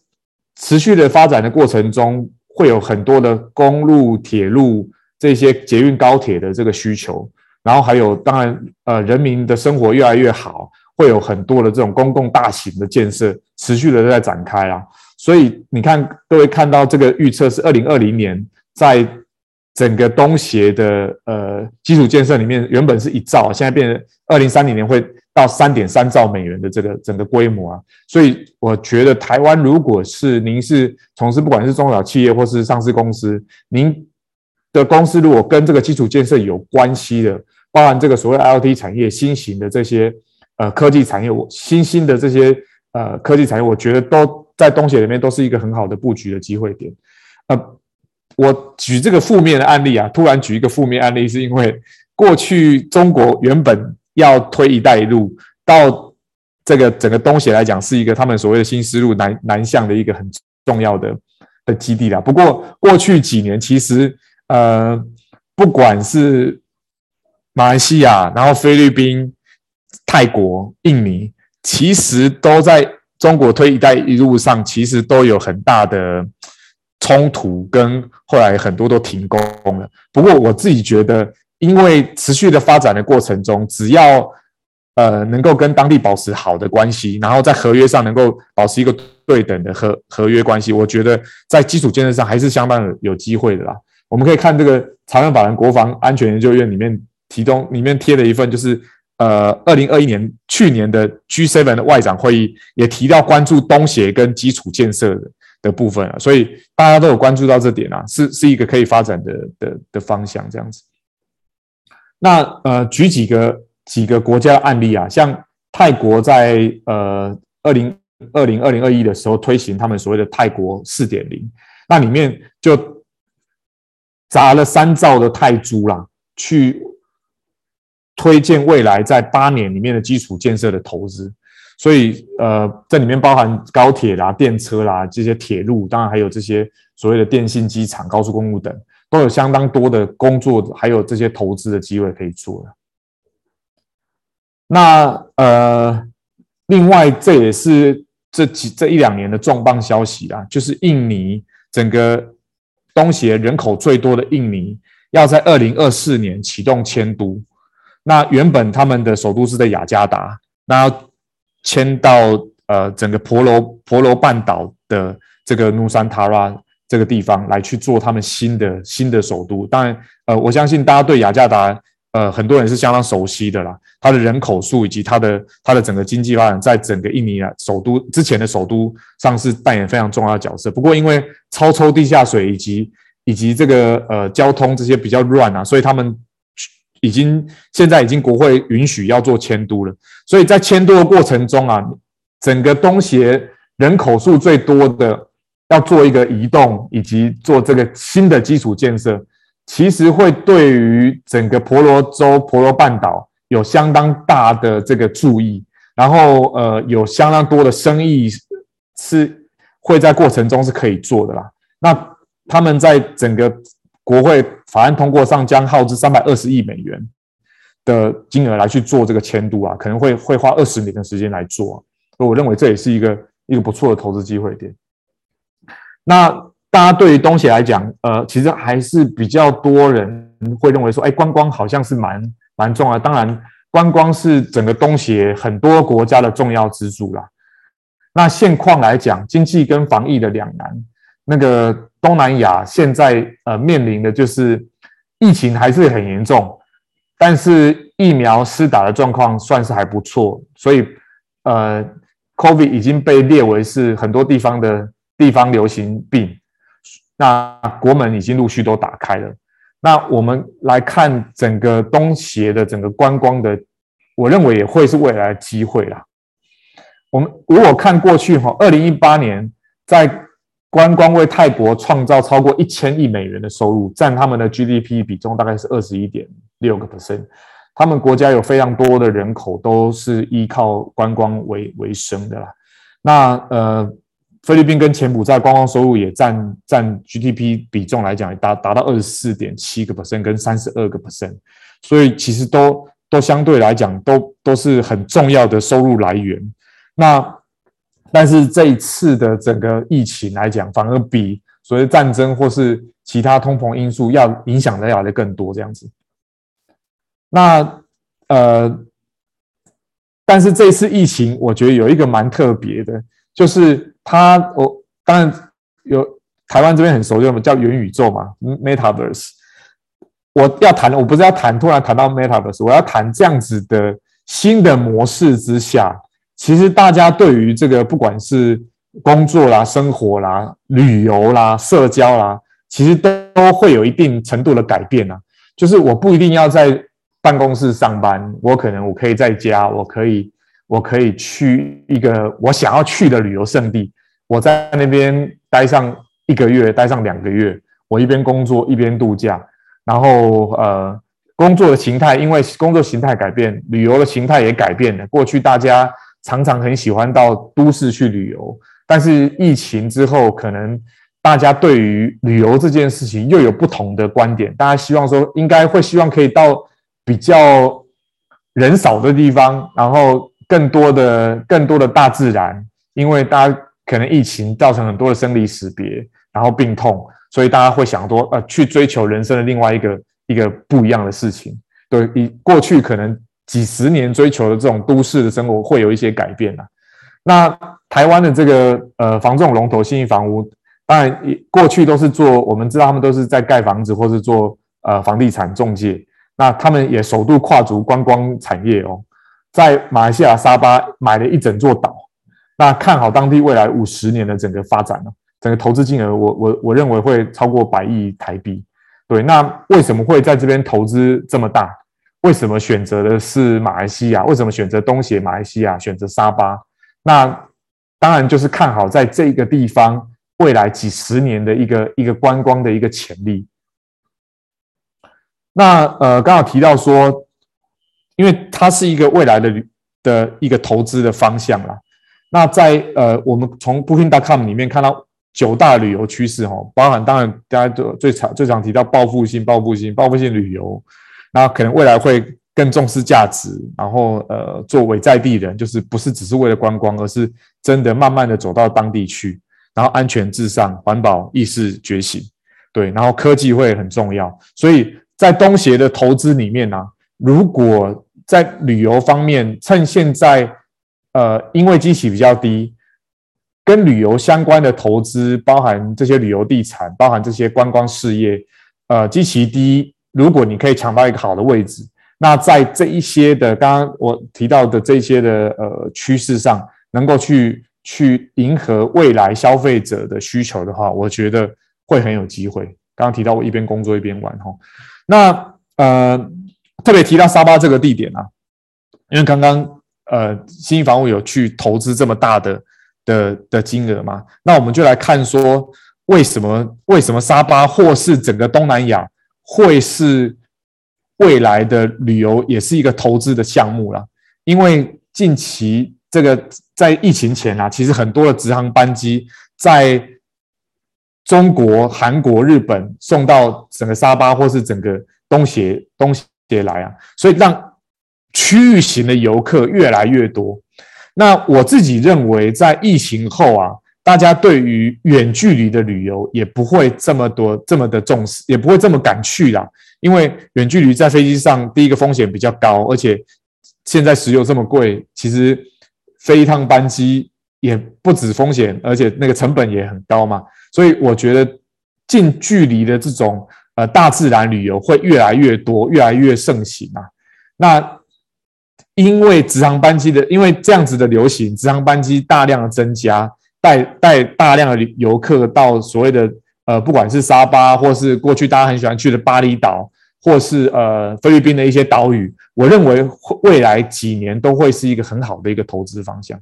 持续的发展的过程中，会有很多的公路、铁路这些捷运、高铁的这个需求，然后还有当然呃，人民的生活越来越好，会有很多的这种公共大型的建设持续的在展开啊。所以你看，各位看到这个预测是二零二零年，在整个东协的呃基础建设里面，原本是一兆，现在变成二零三零年会到三点三兆美元的这个整个规模啊。所以我觉得台湾如果是您是从事不管是中小企业或是上市公司，您的公司如果跟这个基础建设有关系的，包含这个所谓 IoT 产业、新型的这些呃科技产业，我新兴的这些呃科技产业，我觉得都在东协里面都是一个很好的布局的机会点。呃，我举这个负面的案例啊，突然举一个负面案例，是因为过去中国原本要推“一带一路”，到这个整个东协来讲，是一个他们所谓的新丝路南南向的一个很重要的的基地啦。不过过去几年，其实呃，不管是马来西亚，然后菲律宾、泰国、印尼，其实都在中国推“一带一路”上，其实都有很大的冲突，跟后来很多都停工了。不过我自己觉得，因为持续的发展的过程中，只要呃能够跟当地保持好的关系，然后在合约上能够保持一个对等的合合约关系，我觉得在基础建设上还是相当有机会的啦。我们可以看这个台湾法人国防安全研究院里面。其中里面贴了一份，就是呃，二零二一年去年的 G7 的外长会议也提到关注东协跟基础建设的的部分啊，所以大家都有关注到这点啊，是是一个可以发展的的的方向这样子。那呃，举几个几个国家的案例啊，像泰国在呃二零二零二零二一的时候推行他们所谓的泰国四点零，那里面就砸了三兆的泰铢啦，去。推荐未来在八年里面的基础建设的投资，所以呃，这里面包含高铁啦、电车啦这些铁路，当然还有这些所谓的电信机场、高速公路等，都有相当多的工作，还有这些投资的机会可以做。那呃，另外这也是这几这一两年的重磅消息啦，就是印尼整个东协人口最多的印尼，要在二零二四年启动迁都。那原本他们的首都是在雅加达，那要迁到呃整个婆罗婆罗半岛的这个努山塔拉这个地方来去做他们新的新的首都。当然，呃，我相信大家对雅加达呃很多人是相当熟悉的啦，它的人口数以及它的它的整个经济发展，在整个印尼啊首都之前的首都上是扮演非常重要的角色。不过因为超抽地下水以及以及这个呃交通这些比较乱啊，所以他们。已经现在已经国会允许要做迁都了，所以在迁都的过程中啊，整个东协人口数最多的要做一个移动，以及做这个新的基础建设，其实会对于整个婆罗洲、婆罗半岛有相当大的这个注意，然后呃有相当多的生意是会在过程中是可以做的啦。那他们在整个。国会法案通过上，将耗资三百二十亿美元的金额来去做这个迁都啊，可能会会花二十年的时间来做，所以我认为这也是一个一个不错的投资机会点。那大家对于东协来讲，呃，其实还是比较多人会认为说，哎，观光好像是蛮蛮重要的。当然，观光是整个东协很多国家的重要支柱啦。那现况来讲，经济跟防疫的两难，那个。东南亚现在呃面临的就是疫情还是很严重，但是疫苗施打的状况算是还不错，所以呃，COVID 已经被列为是很多地方的地方流行病。那国门已经陆续都打开了。那我们来看整个东协的整个观光的，我认为也会是未来的机会啦。我们如果看过去哈，二零一八年在观光为泰国创造超过一千亿美元的收入，占他们的 GDP 比重大概是二十一点六个 percent。他们国家有非常多的人口都是依靠观光为为生的啦。那呃，菲律宾跟柬埔寨观光收入也占占 GDP 比重来讲，达达到二十四点七个 percent 跟三十二个 percent。所以其实都都相对来讲都都是很重要的收入来源。那但是这一次的整个疫情来讲，反而比所谓战争或是其他通膨因素要影响的要的更多这样子。那呃，但是这次疫情，我觉得有一个蛮特别的，就是它我当然有台湾这边很熟悉的叫元宇宙嘛，Metaverse。我要谈，我不是要谈，突然谈到 Metaverse，我要谈这样子的新的模式之下，其实大家对于这个不管是工作啦、生活啦、旅游啦、社交啦，其实都会有一定程度的改变啊。就是我不一定要在办公室上班，我可能我可以在家，我可以我可以去一个我想要去的旅游胜地，我在那边待上一个月，待上两个月，我一边工作一边度假。然后呃，工作的形态因为工作形态改变，旅游的形态也改变了。过去大家常常很喜欢到都市去旅游，但是疫情之后，可能大家对于旅游这件事情又有不同的观点。大家希望说，应该会希望可以到比较人少的地方，然后更多的更多的大自然，因为大家可能疫情造成很多的生离死别，然后病痛。所以大家会想多呃，去追求人生的另外一个一个不一样的事情。对，以过去可能几十年追求的这种都市的生活会有一些改变啊。那台湾的这个呃房仲龙头信义房屋，当然过去都是做，我们知道他们都是在盖房子或是做呃房地产中介。那他们也首度跨足观光产业哦，在马来西亚沙巴买了一整座岛，那看好当地未来五十年的整个发展呢。整个投资金额，我我我认为会超过百亿台币。对，那为什么会在这边投资这么大？为什么选择的是马来西亚？为什么选择东协马来西亚？选择沙巴？那当然就是看好在这个地方未来几十年的一个一个观光的一个潜力。那呃，刚好提到说，因为它是一个未来的的一个投资的方向啦。那在呃，我们从 Booking.com 里面看到。九大旅游趋势哦，包含当然大家都最常最常提到报复性、报复性、报复性旅游，那可能未来会更重视价值，然后呃，作为在地人，就是不是只是为了观光，而是真的慢慢的走到当地去，然后安全至上、环保意识觉醒，对，然后科技会很重要，所以在东协的投资里面呢、啊，如果在旅游方面，趁现在呃，因为基期比较低。跟旅游相关的投资，包含这些旅游地产，包含这些观光事业，呃，基期低。如果你可以抢到一个好的位置，那在这一些的刚刚我提到的这些的呃趋势上，能够去去迎合未来消费者的需求的话，我觉得会很有机会。刚刚提到我一边工作一边玩哈，那呃特别提到沙巴这个地点啊，因为刚刚呃新房屋有去投资这么大的。的的金额嘛，那我们就来看说，为什么为什么沙巴或是整个东南亚会是未来的旅游也是一个投资的项目啦？因为近期这个在疫情前啊，其实很多的直航班机在中国、韩国、日本送到整个沙巴或是整个东协东协来啊，所以让区域型的游客越来越多。那我自己认为，在疫情后啊，大家对于远距离的旅游也不会这么多、这么的重视，也不会这么敢去啦。因为远距离在飞机上，第一个风险比较高，而且现在石油这么贵，其实飞一趟班机也不止风险，而且那个成本也很高嘛。所以我觉得近距离的这种呃大自然旅游会越来越多，越来越盛行啊。那因为直航班机的，因为这样子的流行，直航班机大量的增加，带带大量的游客到所谓的呃，不管是沙巴，或是过去大家很喜欢去的巴厘岛，或是呃菲律宾的一些岛屿，我认为未来几年都会是一个很好的一个投资方向。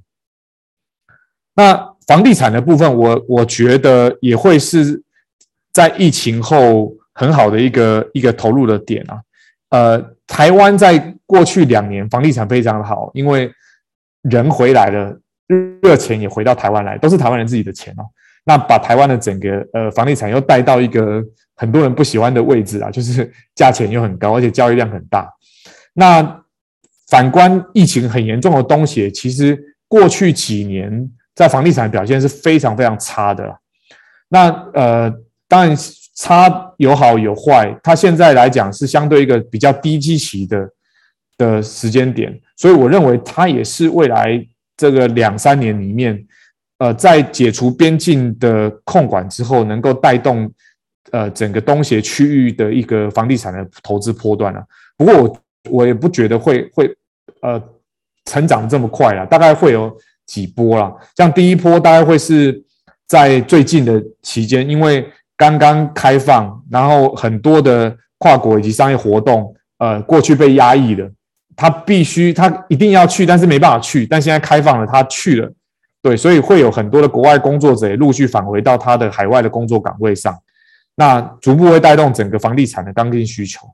那房地产的部分，我我觉得也会是在疫情后很好的一个一个投入的点啊。呃，台湾在过去两年房地产非常好，因为人回来了，热钱也回到台湾来，都是台湾人自己的钱哦。那把台湾的整个呃房地产又带到一个很多人不喜欢的位置啊，就是价钱又很高，而且交易量很大。那反观疫情很严重的东西，其实过去几年在房地产表现是非常非常差的。那呃，当然。差有好有坏，它现在来讲是相对一个比较低基期的的时间点，所以我认为它也是未来这个两三年里面，呃，在解除边境的控管之后，能够带动呃整个东协区域的一个房地产的投资波段啊。不过我我也不觉得会会呃成长这么快啊，大概会有几波啦。像第一波大概会是在最近的期间，因为刚刚开放，然后很多的跨国以及商业活动，呃，过去被压抑了，他必须他一定要去，但是没办法去，但现在开放了，他去了。对，所以会有很多的国外工作者也陆续返回到他的海外的工作岗位上，那逐步会带动整个房地产的刚性需求。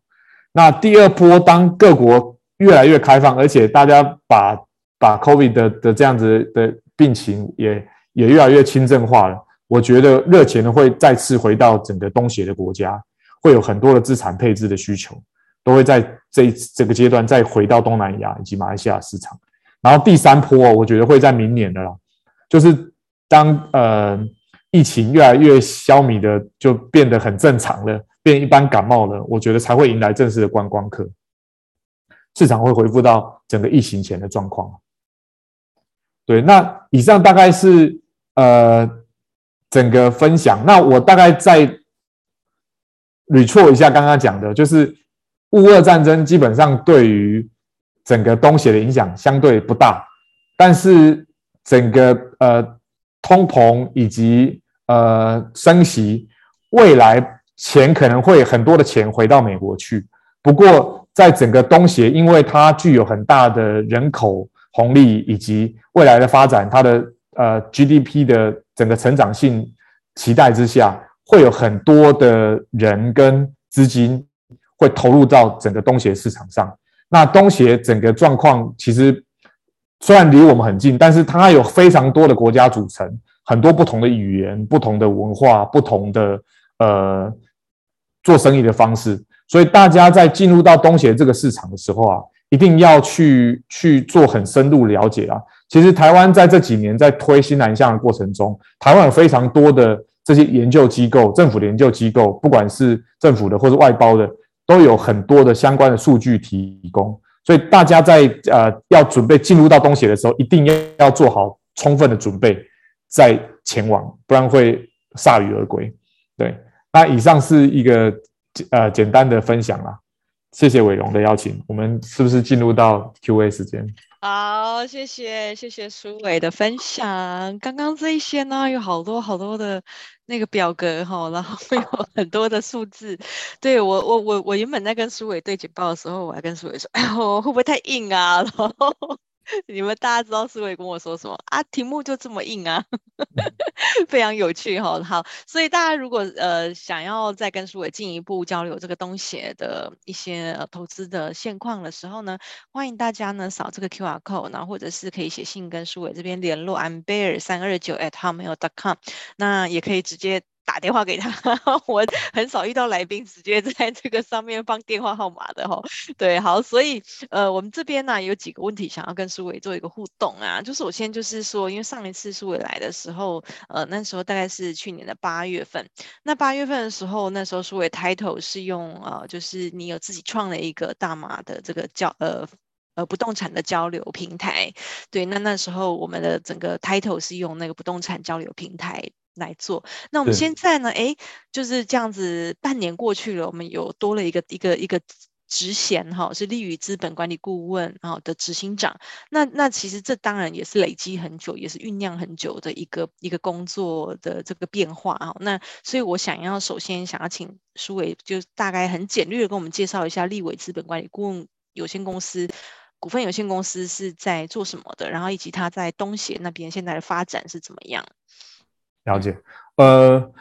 那第二波，当各国越来越开放，而且大家把把 COVID 的的这样子的病情也也越来越轻症化了，我觉得热钱呢会再次回到整个东协的国家，会有很多的资产配置的需求，都会在这这个阶段再回到东南亚以及马来西亚市场。然后第三波，我觉得会在明年的啦。就是当呃疫情越来越消弭的，就变得很正常了，变一般感冒了，我觉得才会迎来正式的观光客，市场会恢复到整个疫情前的状况。对，那以上大概是呃整个分享。那我大概再捋错一下刚刚讲的，就是乌俄战争基本上对于整个东协的影响相对不大，但是。整个呃通膨以及呃升息，未来钱可能会很多的钱回到美国去。不过，在整个东协，因为它具有很大的人口红利以及未来的发展，它的呃 GDP 的整个成长性期待之下，会有很多的人跟资金会投入到整个东协市场上。那东协整个状况其实。虽然离我们很近，但是它有非常多的国家组成，很多不同的语言、不同的文化、不同的呃做生意的方式，所以大家在进入到东协这个市场的时候啊，一定要去去做很深入了解啊。其实台湾在这几年在推新南向的过程中，台湾有非常多的这些研究机构、政府的研究机构，不管是政府的或是外包的，都有很多的相关的数据提供。所以大家在呃要准备进入到东协的时候，一定要要做好充分的准备，再前往，不然会铩羽而归。对，那以上是一个呃简单的分享啦，谢谢伟龙的邀请，我们是不是进入到 Q&A 时间？好，谢谢谢谢苏伟的分享。刚刚这一些呢，有好多好多的那个表格哈，然后有 [LAUGHS] 很多的数字。对我我我我原本在跟苏伟对简报的时候，我还跟苏伟说：“哎呦，会不会太硬啊？” [LAUGHS] 然后 [LAUGHS] 你们大家知道书纬跟我说什么啊？题目就这么硬啊，[LAUGHS] 非常有趣哈。好，所以大家如果呃想要再跟书纬进一步交流这个东西的一些、呃、投资的现况的时候呢，欢迎大家呢扫这个 QR code，然后或者是可以写信跟书伟这边联络，I'm Bear 三二九 at hotmail.com，那也可以直接。打电话给他，[LAUGHS] 我很少遇到来宾直接在这个上面放电话号码的哈。对，好，所以呃，我们这边呢有几个问题想要跟苏伟做一个互动啊。就首先就是说，因为上一次苏伟来的时候，呃，那时候大概是去年的八月份。那八月份的时候，那时候苏伟 title 是用呃，就是你有自己创了一个大马的这个交呃呃不动产的交流平台。对，那那时候我们的整个 title 是用那个不动产交流平台。来做，那我们现在呢？哎，就是这样子，半年过去了，我们有多了一个一个一个职衔哈，是立宇资本管理顾问啊的执行长。那那其实这当然也是累积很久，也是酝酿很久的一个一个工作的这个变化啊。那所以我想要首先想要请舒伟，就大概很简略的跟我们介绍一下立伟资本管理顾问有限公司股份有限公司是在做什么的，然后以及他在东协那边现在的发展是怎么样。了解，呃，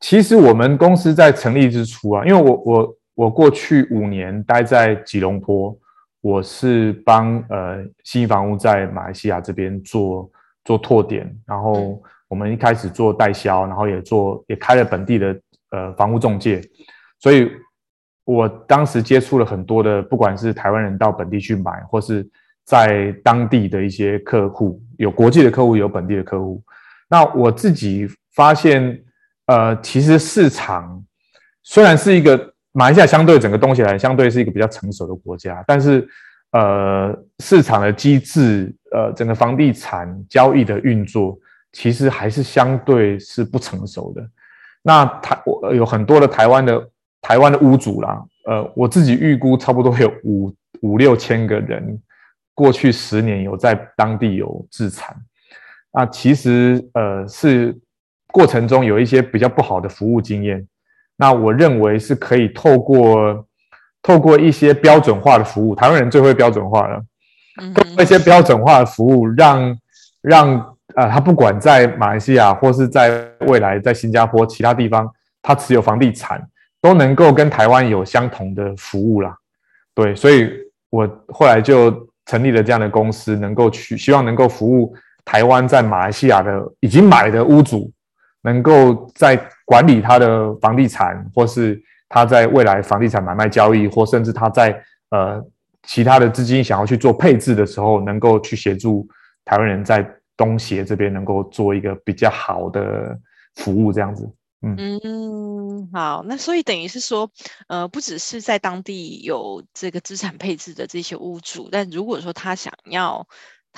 其实我们公司在成立之初啊，因为我我我过去五年待在吉隆坡，我是帮呃新房屋在马来西亚这边做做拓点，然后我们一开始做代销，然后也做也开了本地的呃房屋中介，所以我当时接触了很多的，不管是台湾人到本地去买，或是在当地的一些客户，有国际的客户，有本地的客户。那我自己发现，呃，其实市场虽然是一个马来西亚相对整个东西来，相对是一个比较成熟的国家，但是，呃，市场的机制，呃，整个房地产交易的运作，其实还是相对是不成熟的。那台我有很多的台湾的台湾的屋主啦，呃，我自己预估差不多有五五六千个人，过去十年有在当地有自产，那其实呃是过程中有一些比较不好的服务经验，那我认为是可以透过透过一些标准化的服务，台湾人最会标准化了，透过一些标准化的服务让，让让呃他不管在马来西亚或是在未来在新加坡其他地方，他持有房地产都能够跟台湾有相同的服务啦，对，所以我后来就。成立了这样的公司，能够去希望能够服务台湾在马来西亚的已经买的屋主，能够在管理他的房地产，或是他在未来房地产买卖交易，或甚至他在呃其他的资金想要去做配置的时候，能够去协助台湾人在东协这边能够做一个比较好的服务，这样子。嗯，好，那所以等于是说，呃，不只是在当地有这个资产配置的这些屋主，但如果说他想要，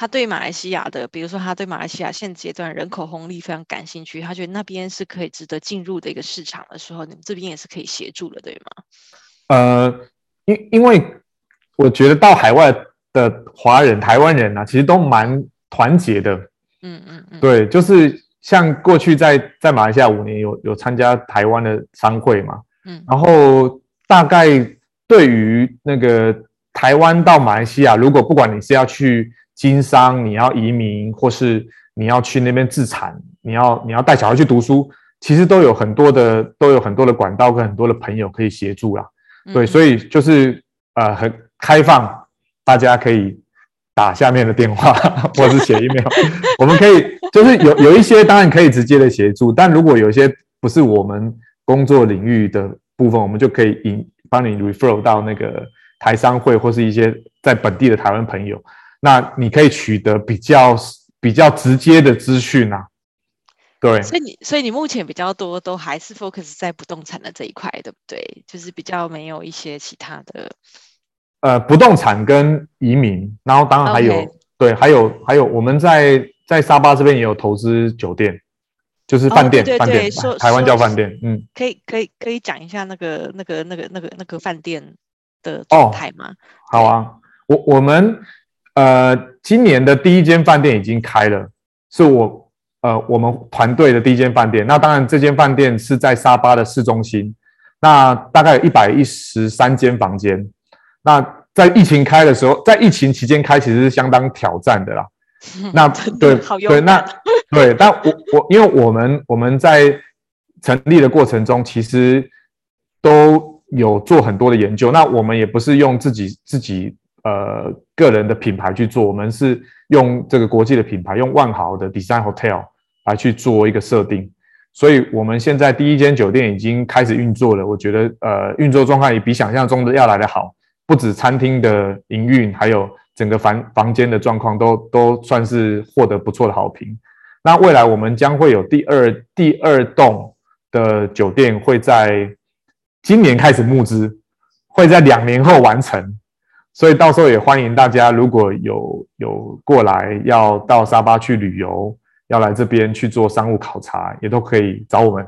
他对马来西亚的，比如说他对马来西亚现阶段人口红利非常感兴趣，他觉得那边是可以值得进入的一个市场的时候，你们这边也是可以协助的，对吗？呃，因因为我觉得到海外的华人、台湾人啊，其实都蛮团结的。嗯嗯嗯，对，就是。像过去在在马来西亚五年有有参加台湾的商会嘛，嗯，然后大概对于那个台湾到马来西亚，如果不管你是要去经商，你要移民，或是你要去那边自产，你要你要带小孩去读书，其实都有很多的都有很多的管道跟很多的朋友可以协助啦。对，所以就是呃很开放，大家可以。打下面的电话，[LAUGHS] 或是写 email，我们可以就是有有一些当然可以直接的协助，但如果有一些不是我们工作领域的部分，我们就可以引帮你 refer 到那个台商会或是一些在本地的台湾朋友，那你可以取得比较比较直接的资讯啊。对，所以你所以你目前比较多都还是 focus 在不动产的这一块，对不对？就是比较没有一些其他的。呃，不动产跟移民，然后当然还有，Okay. 对，还有还有，我们在在沙巴这边也有投资酒店，就是饭店，饭、oh, 店，台湾叫饭店，嗯，可以可以可以讲一下那个那个那个那个那个饭店的状态吗？哦、好啊，我我们呃今年的第一间饭店已经开了，是我呃我们团队的第一间饭店，那当然这间饭店是在沙巴的市中心，那大概有一百一十三间房间。那在疫情开的时候，在疫情期间开，其实是相当挑战的啦。[LAUGHS] 那对对，那 [LAUGHS] 对，但我我因为我们我们在成立的过程中，其实都有做很多的研究。那我们也不是用自己自己呃个人的品牌去做，我们是用这个国际的品牌，用万豪的 Design Hotel 来去做一个设定。所以我们现在第一间酒店已经开始运作了，我觉得呃运作状况也比想象中的要来得好。不止餐厅的营运，还有整个房房间的状况都都算是获得不错的好评。那未来我们将会有第二第二栋的酒店会在今年开始募资，会在两年后完成。所以到时候也欢迎大家，如果有有过来要到沙巴去旅游，要来这边去做商务考察，也都可以找我们。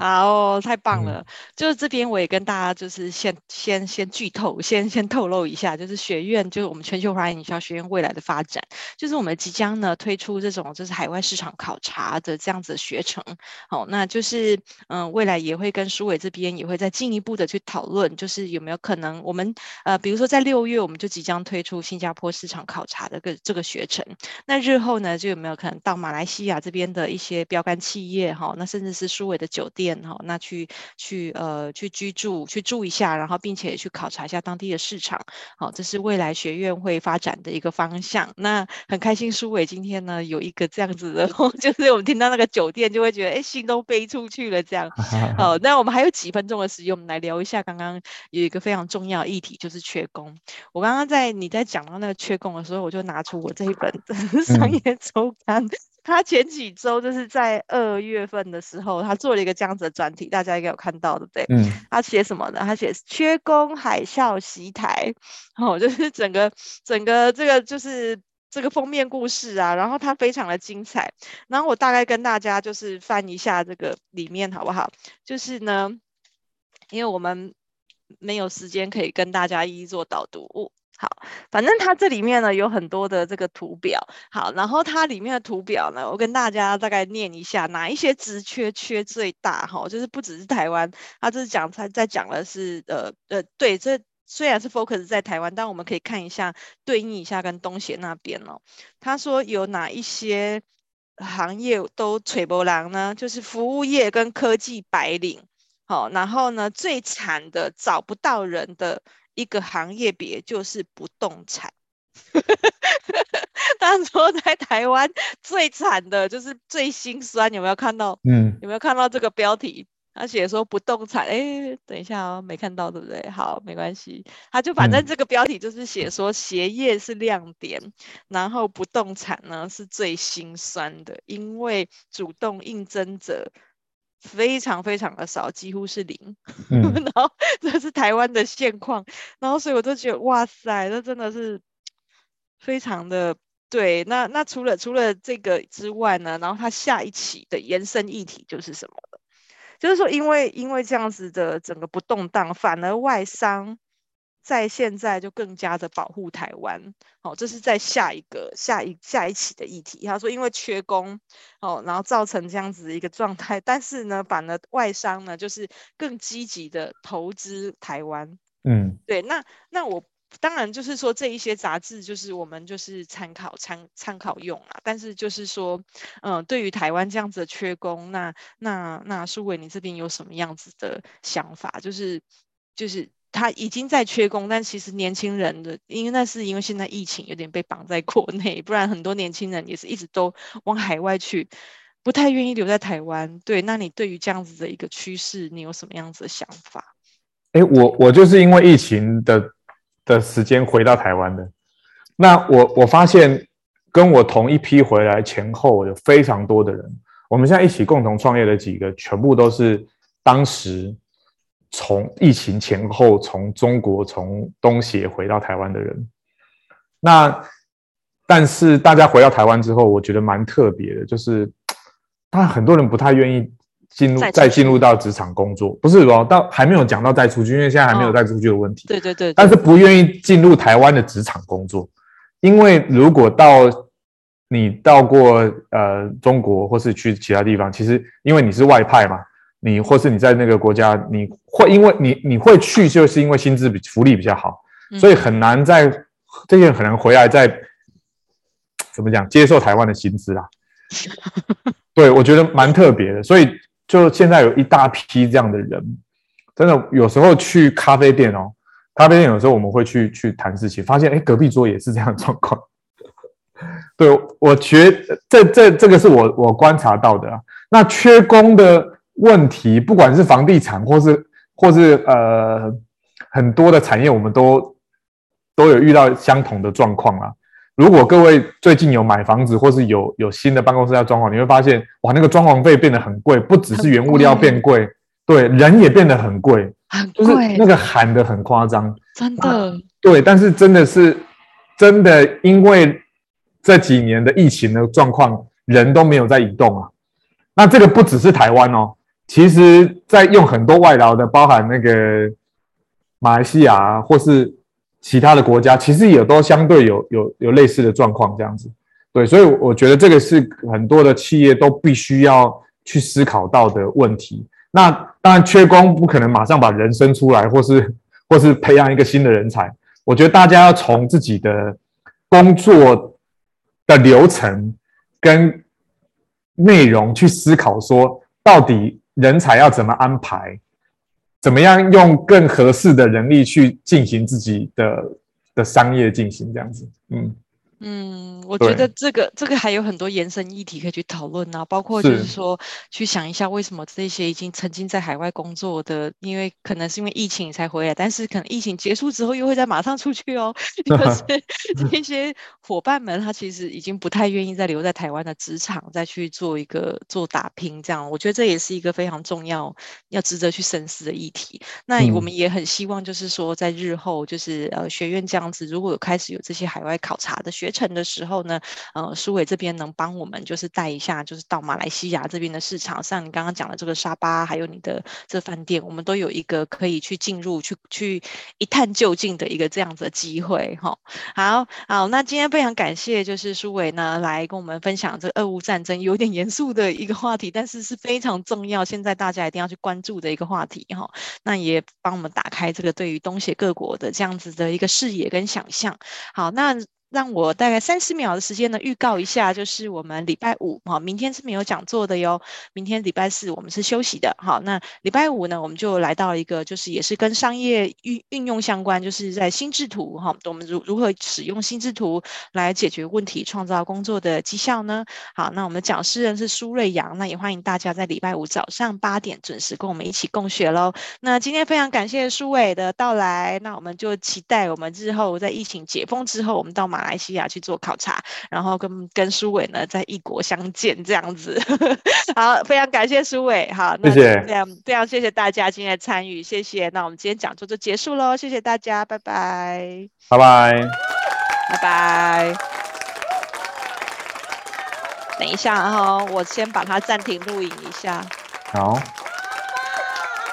好，太棒了！嗯、就是这边我也跟大家就是先先先剧透，先先透露一下，就是学院就是我们全球华人营销学院未来的发展，就是我们即将呢推出这种就是海外市场考察的这样子的学程。好，那就是嗯、呃，未来也会跟书伟这边也会再进一步的去讨论，就是有没有可能我们呃，比如说在六月我们就即将推出新加坡市场考察的个这个学程，那日后呢就有没有可能到马来西亚这边的一些标杆企业哈，那甚至是书伟的酒。店哈，那去去呃去居住去住一下，然后并且去考察一下当地的市场，好，这是未来学院会发展的一个方向。那很开心，苏伟今天呢有一个这样子的，[LAUGHS] 就是我们听到那个酒店就会觉得哎，心都飞出去了这样。[LAUGHS] 好，那我们还有几分钟的时间，我们来聊一下刚刚有一个非常重要的议题，就是缺工。我刚刚在你在讲到那个缺工的时候，我就拿出我这一本 [LAUGHS] 商业周刊。嗯他前几周就是在二月份的时候，他做了一个这样子的专题，大家应该有看到，对不对？嗯。他写什么呢？他写缺工海啸袭台，哦，就是整个整个这个就是这个封面故事啊，然后它非常的精彩。然后我大概跟大家就是翻一下这个里面好不好？就是呢，因为我们没有时间可以跟大家一一做导读。哦好，反正它这里面呢有很多的这个图表，好，然后它里面的图表呢，我跟大家大概念一下，哪一些职缺缺最大哈，就是不只是台湾，它这是讲它在讲的是呃呃，对，这虽然是 focus 在台湾，但我们可以看一下对应一下跟东协那边哦，他说有哪一些行业都吹波浪呢？就是服务业跟科技白领，好，然后呢最惨的找不到人的。一个行业别就是不动产，[LAUGHS] 他说在台湾最惨的就是最心酸，有没有看到？嗯，有没有看到这个标题？他写说不动产，哎，等一下哦，没看到对不对？好，没关系，他就反正这个标题就是写说鞋业是亮点，嗯、然后不动产呢是最心酸的，因为主动应征者。非常非常的少，几乎是零。[LAUGHS] 嗯、然后这是台湾的现况，然后所以我就觉得哇塞，那真的是非常的对。那那除了除了这个之外呢，然后它下一期的延伸议题就是什么了？就是说，因为因为这样子的整个不动荡，反而外商。在现在就更加的保护台湾，好、哦，这是在下一个下一下一期的议题。他说，因为缺工，哦，然后造成这样子的一个状态，但是呢，反而外商呢就是更积极的投资台湾。嗯，对，那那我当然就是说这一些杂志就是我们就是参考参参考用啊，但是就是说，嗯、呃，对于台湾这样子的缺工，那那那舒伟你这边有什么样子的想法？就是就是。他已经在缺工，但其实年轻人的，因为那是因为现在疫情有点被绑在国内，不然很多年轻人也是一直都往海外去，不太愿意留在台湾。对，那你对于这样子的一个趋势，你有什么样子的想法？哎，我我就是因为疫情的的时间回到台湾的。那我我发现跟我同一批回来前后有非常多的人，我们现在一起共同创业的几个，全部都是当时。从疫情前后，从中国从东协回到台湾的人，那但是大家回到台湾之后，我觉得蛮特别的，就是他很多人不太愿意进入再进入到职场工作，不是哦，到还没有讲到再出去，因为现在还没有再出去的问题。对对对。但是不愿意进入台湾的职场工作，因为如果到你到过呃中国或是去其他地方，其实因为你是外派嘛。你或是你在那个国家，你会因为你你会去，就是因为薪资比福利比较好，所以很难在这些很难回来再怎么讲接受台湾的薪资啦。[LAUGHS] 对，我觉得蛮特别的，所以就现在有一大批这样的人，真的有时候去咖啡店哦，咖啡店有时候我们会去去谈事情，发现哎隔壁桌也是这样的状况。对，我觉得这这这个是我我观察到的啊，那缺工的。问题，不管是房地产，或是或是呃很多的产业，我们都都有遇到相同的状况啊。如果各位最近有买房子，或是有有新的办公室要装潢，你会发现哇，那个装潢费变得很贵，不只是原物料变贵，对，人也变得很贵，很贵，就是那个喊得很夸张，真的、啊。对，但是真的是真的，因为这几年的疫情的状况，人都没有在移动啊。那这个不只是台湾哦。其实，在用很多外劳的，包含那个马来西亚或是其他的国家，其实也都相对有有有类似的状况这样子。对，所以我觉得这个是很多的企业都必须要去思考到的问题。那当然，缺工不可能马上把人生出来，或是 [LAUGHS] 或是培养一个新的人才。我觉得大家要从自己的工作的流程跟内容去思考，说到底。人才要怎么安排？怎么样用更合适的人力去进行自己的的商业进行这样子？嗯。嗯，我觉得这个这个还有很多延伸议题可以去讨论啊，包括就是说去想一下为什么这些已经曾经在海外工作的，因为可能是因为疫情才回来，但是可能疫情结束之后又会再马上出去哦。[LAUGHS] 可是 [LAUGHS] 这些伙伴们他其实已经不太愿意再留在台湾的职场再去做一个做打拼，这样我觉得这也是一个非常重要要值得去深思的议题。那我们也很希望就是说在日后就是呃学院这样子如果有开始有这些海外考察的学学程的时候呢，呃，苏伟这边能帮我们就是带一下，就是到马来西亚这边的市场，像你刚刚讲的这个沙巴，还有你的这饭店，我们都有一个可以去进入、去去一探究竟的一个这样子的机会，哈。好好，那今天非常感谢，就是苏伟呢来跟我们分享这个俄乌战争，有点严肃的一个话题，但是是非常重要，现在大家一定要去关注的一个话题，哈。那也帮我们打开这个对于东协各国的这样子的一个视野跟想象。好，那。让我大概三十秒的时间呢，预告一下，就是我们礼拜五哈，明天是没有讲座的哟。明天礼拜四我们是休息的，好，那礼拜五呢，我们就来到一个，就是也是跟商业运运用相关，就是在心智图哈，我们如如何使用心智图来解决问题，创造工作的绩效呢？好，那我们讲师人是苏瑞阳，那也欢迎大家在礼拜五早上八点准时跟我们一起共学喽。那今天非常感谢苏伟的到来，那我们就期待我们日后在疫情解封之后，我们到马。马来西亚去做考察，然后跟跟苏伟呢在异国相见这样子。[LAUGHS] 好，非常感谢苏伟。好，那谢谢，非常非常谢谢大家今天的参与，谢谢。那我们今天讲座就结束喽，谢谢大家，拜拜，拜拜，拜拜。等一下哈，我先把它暂停录影一下。好。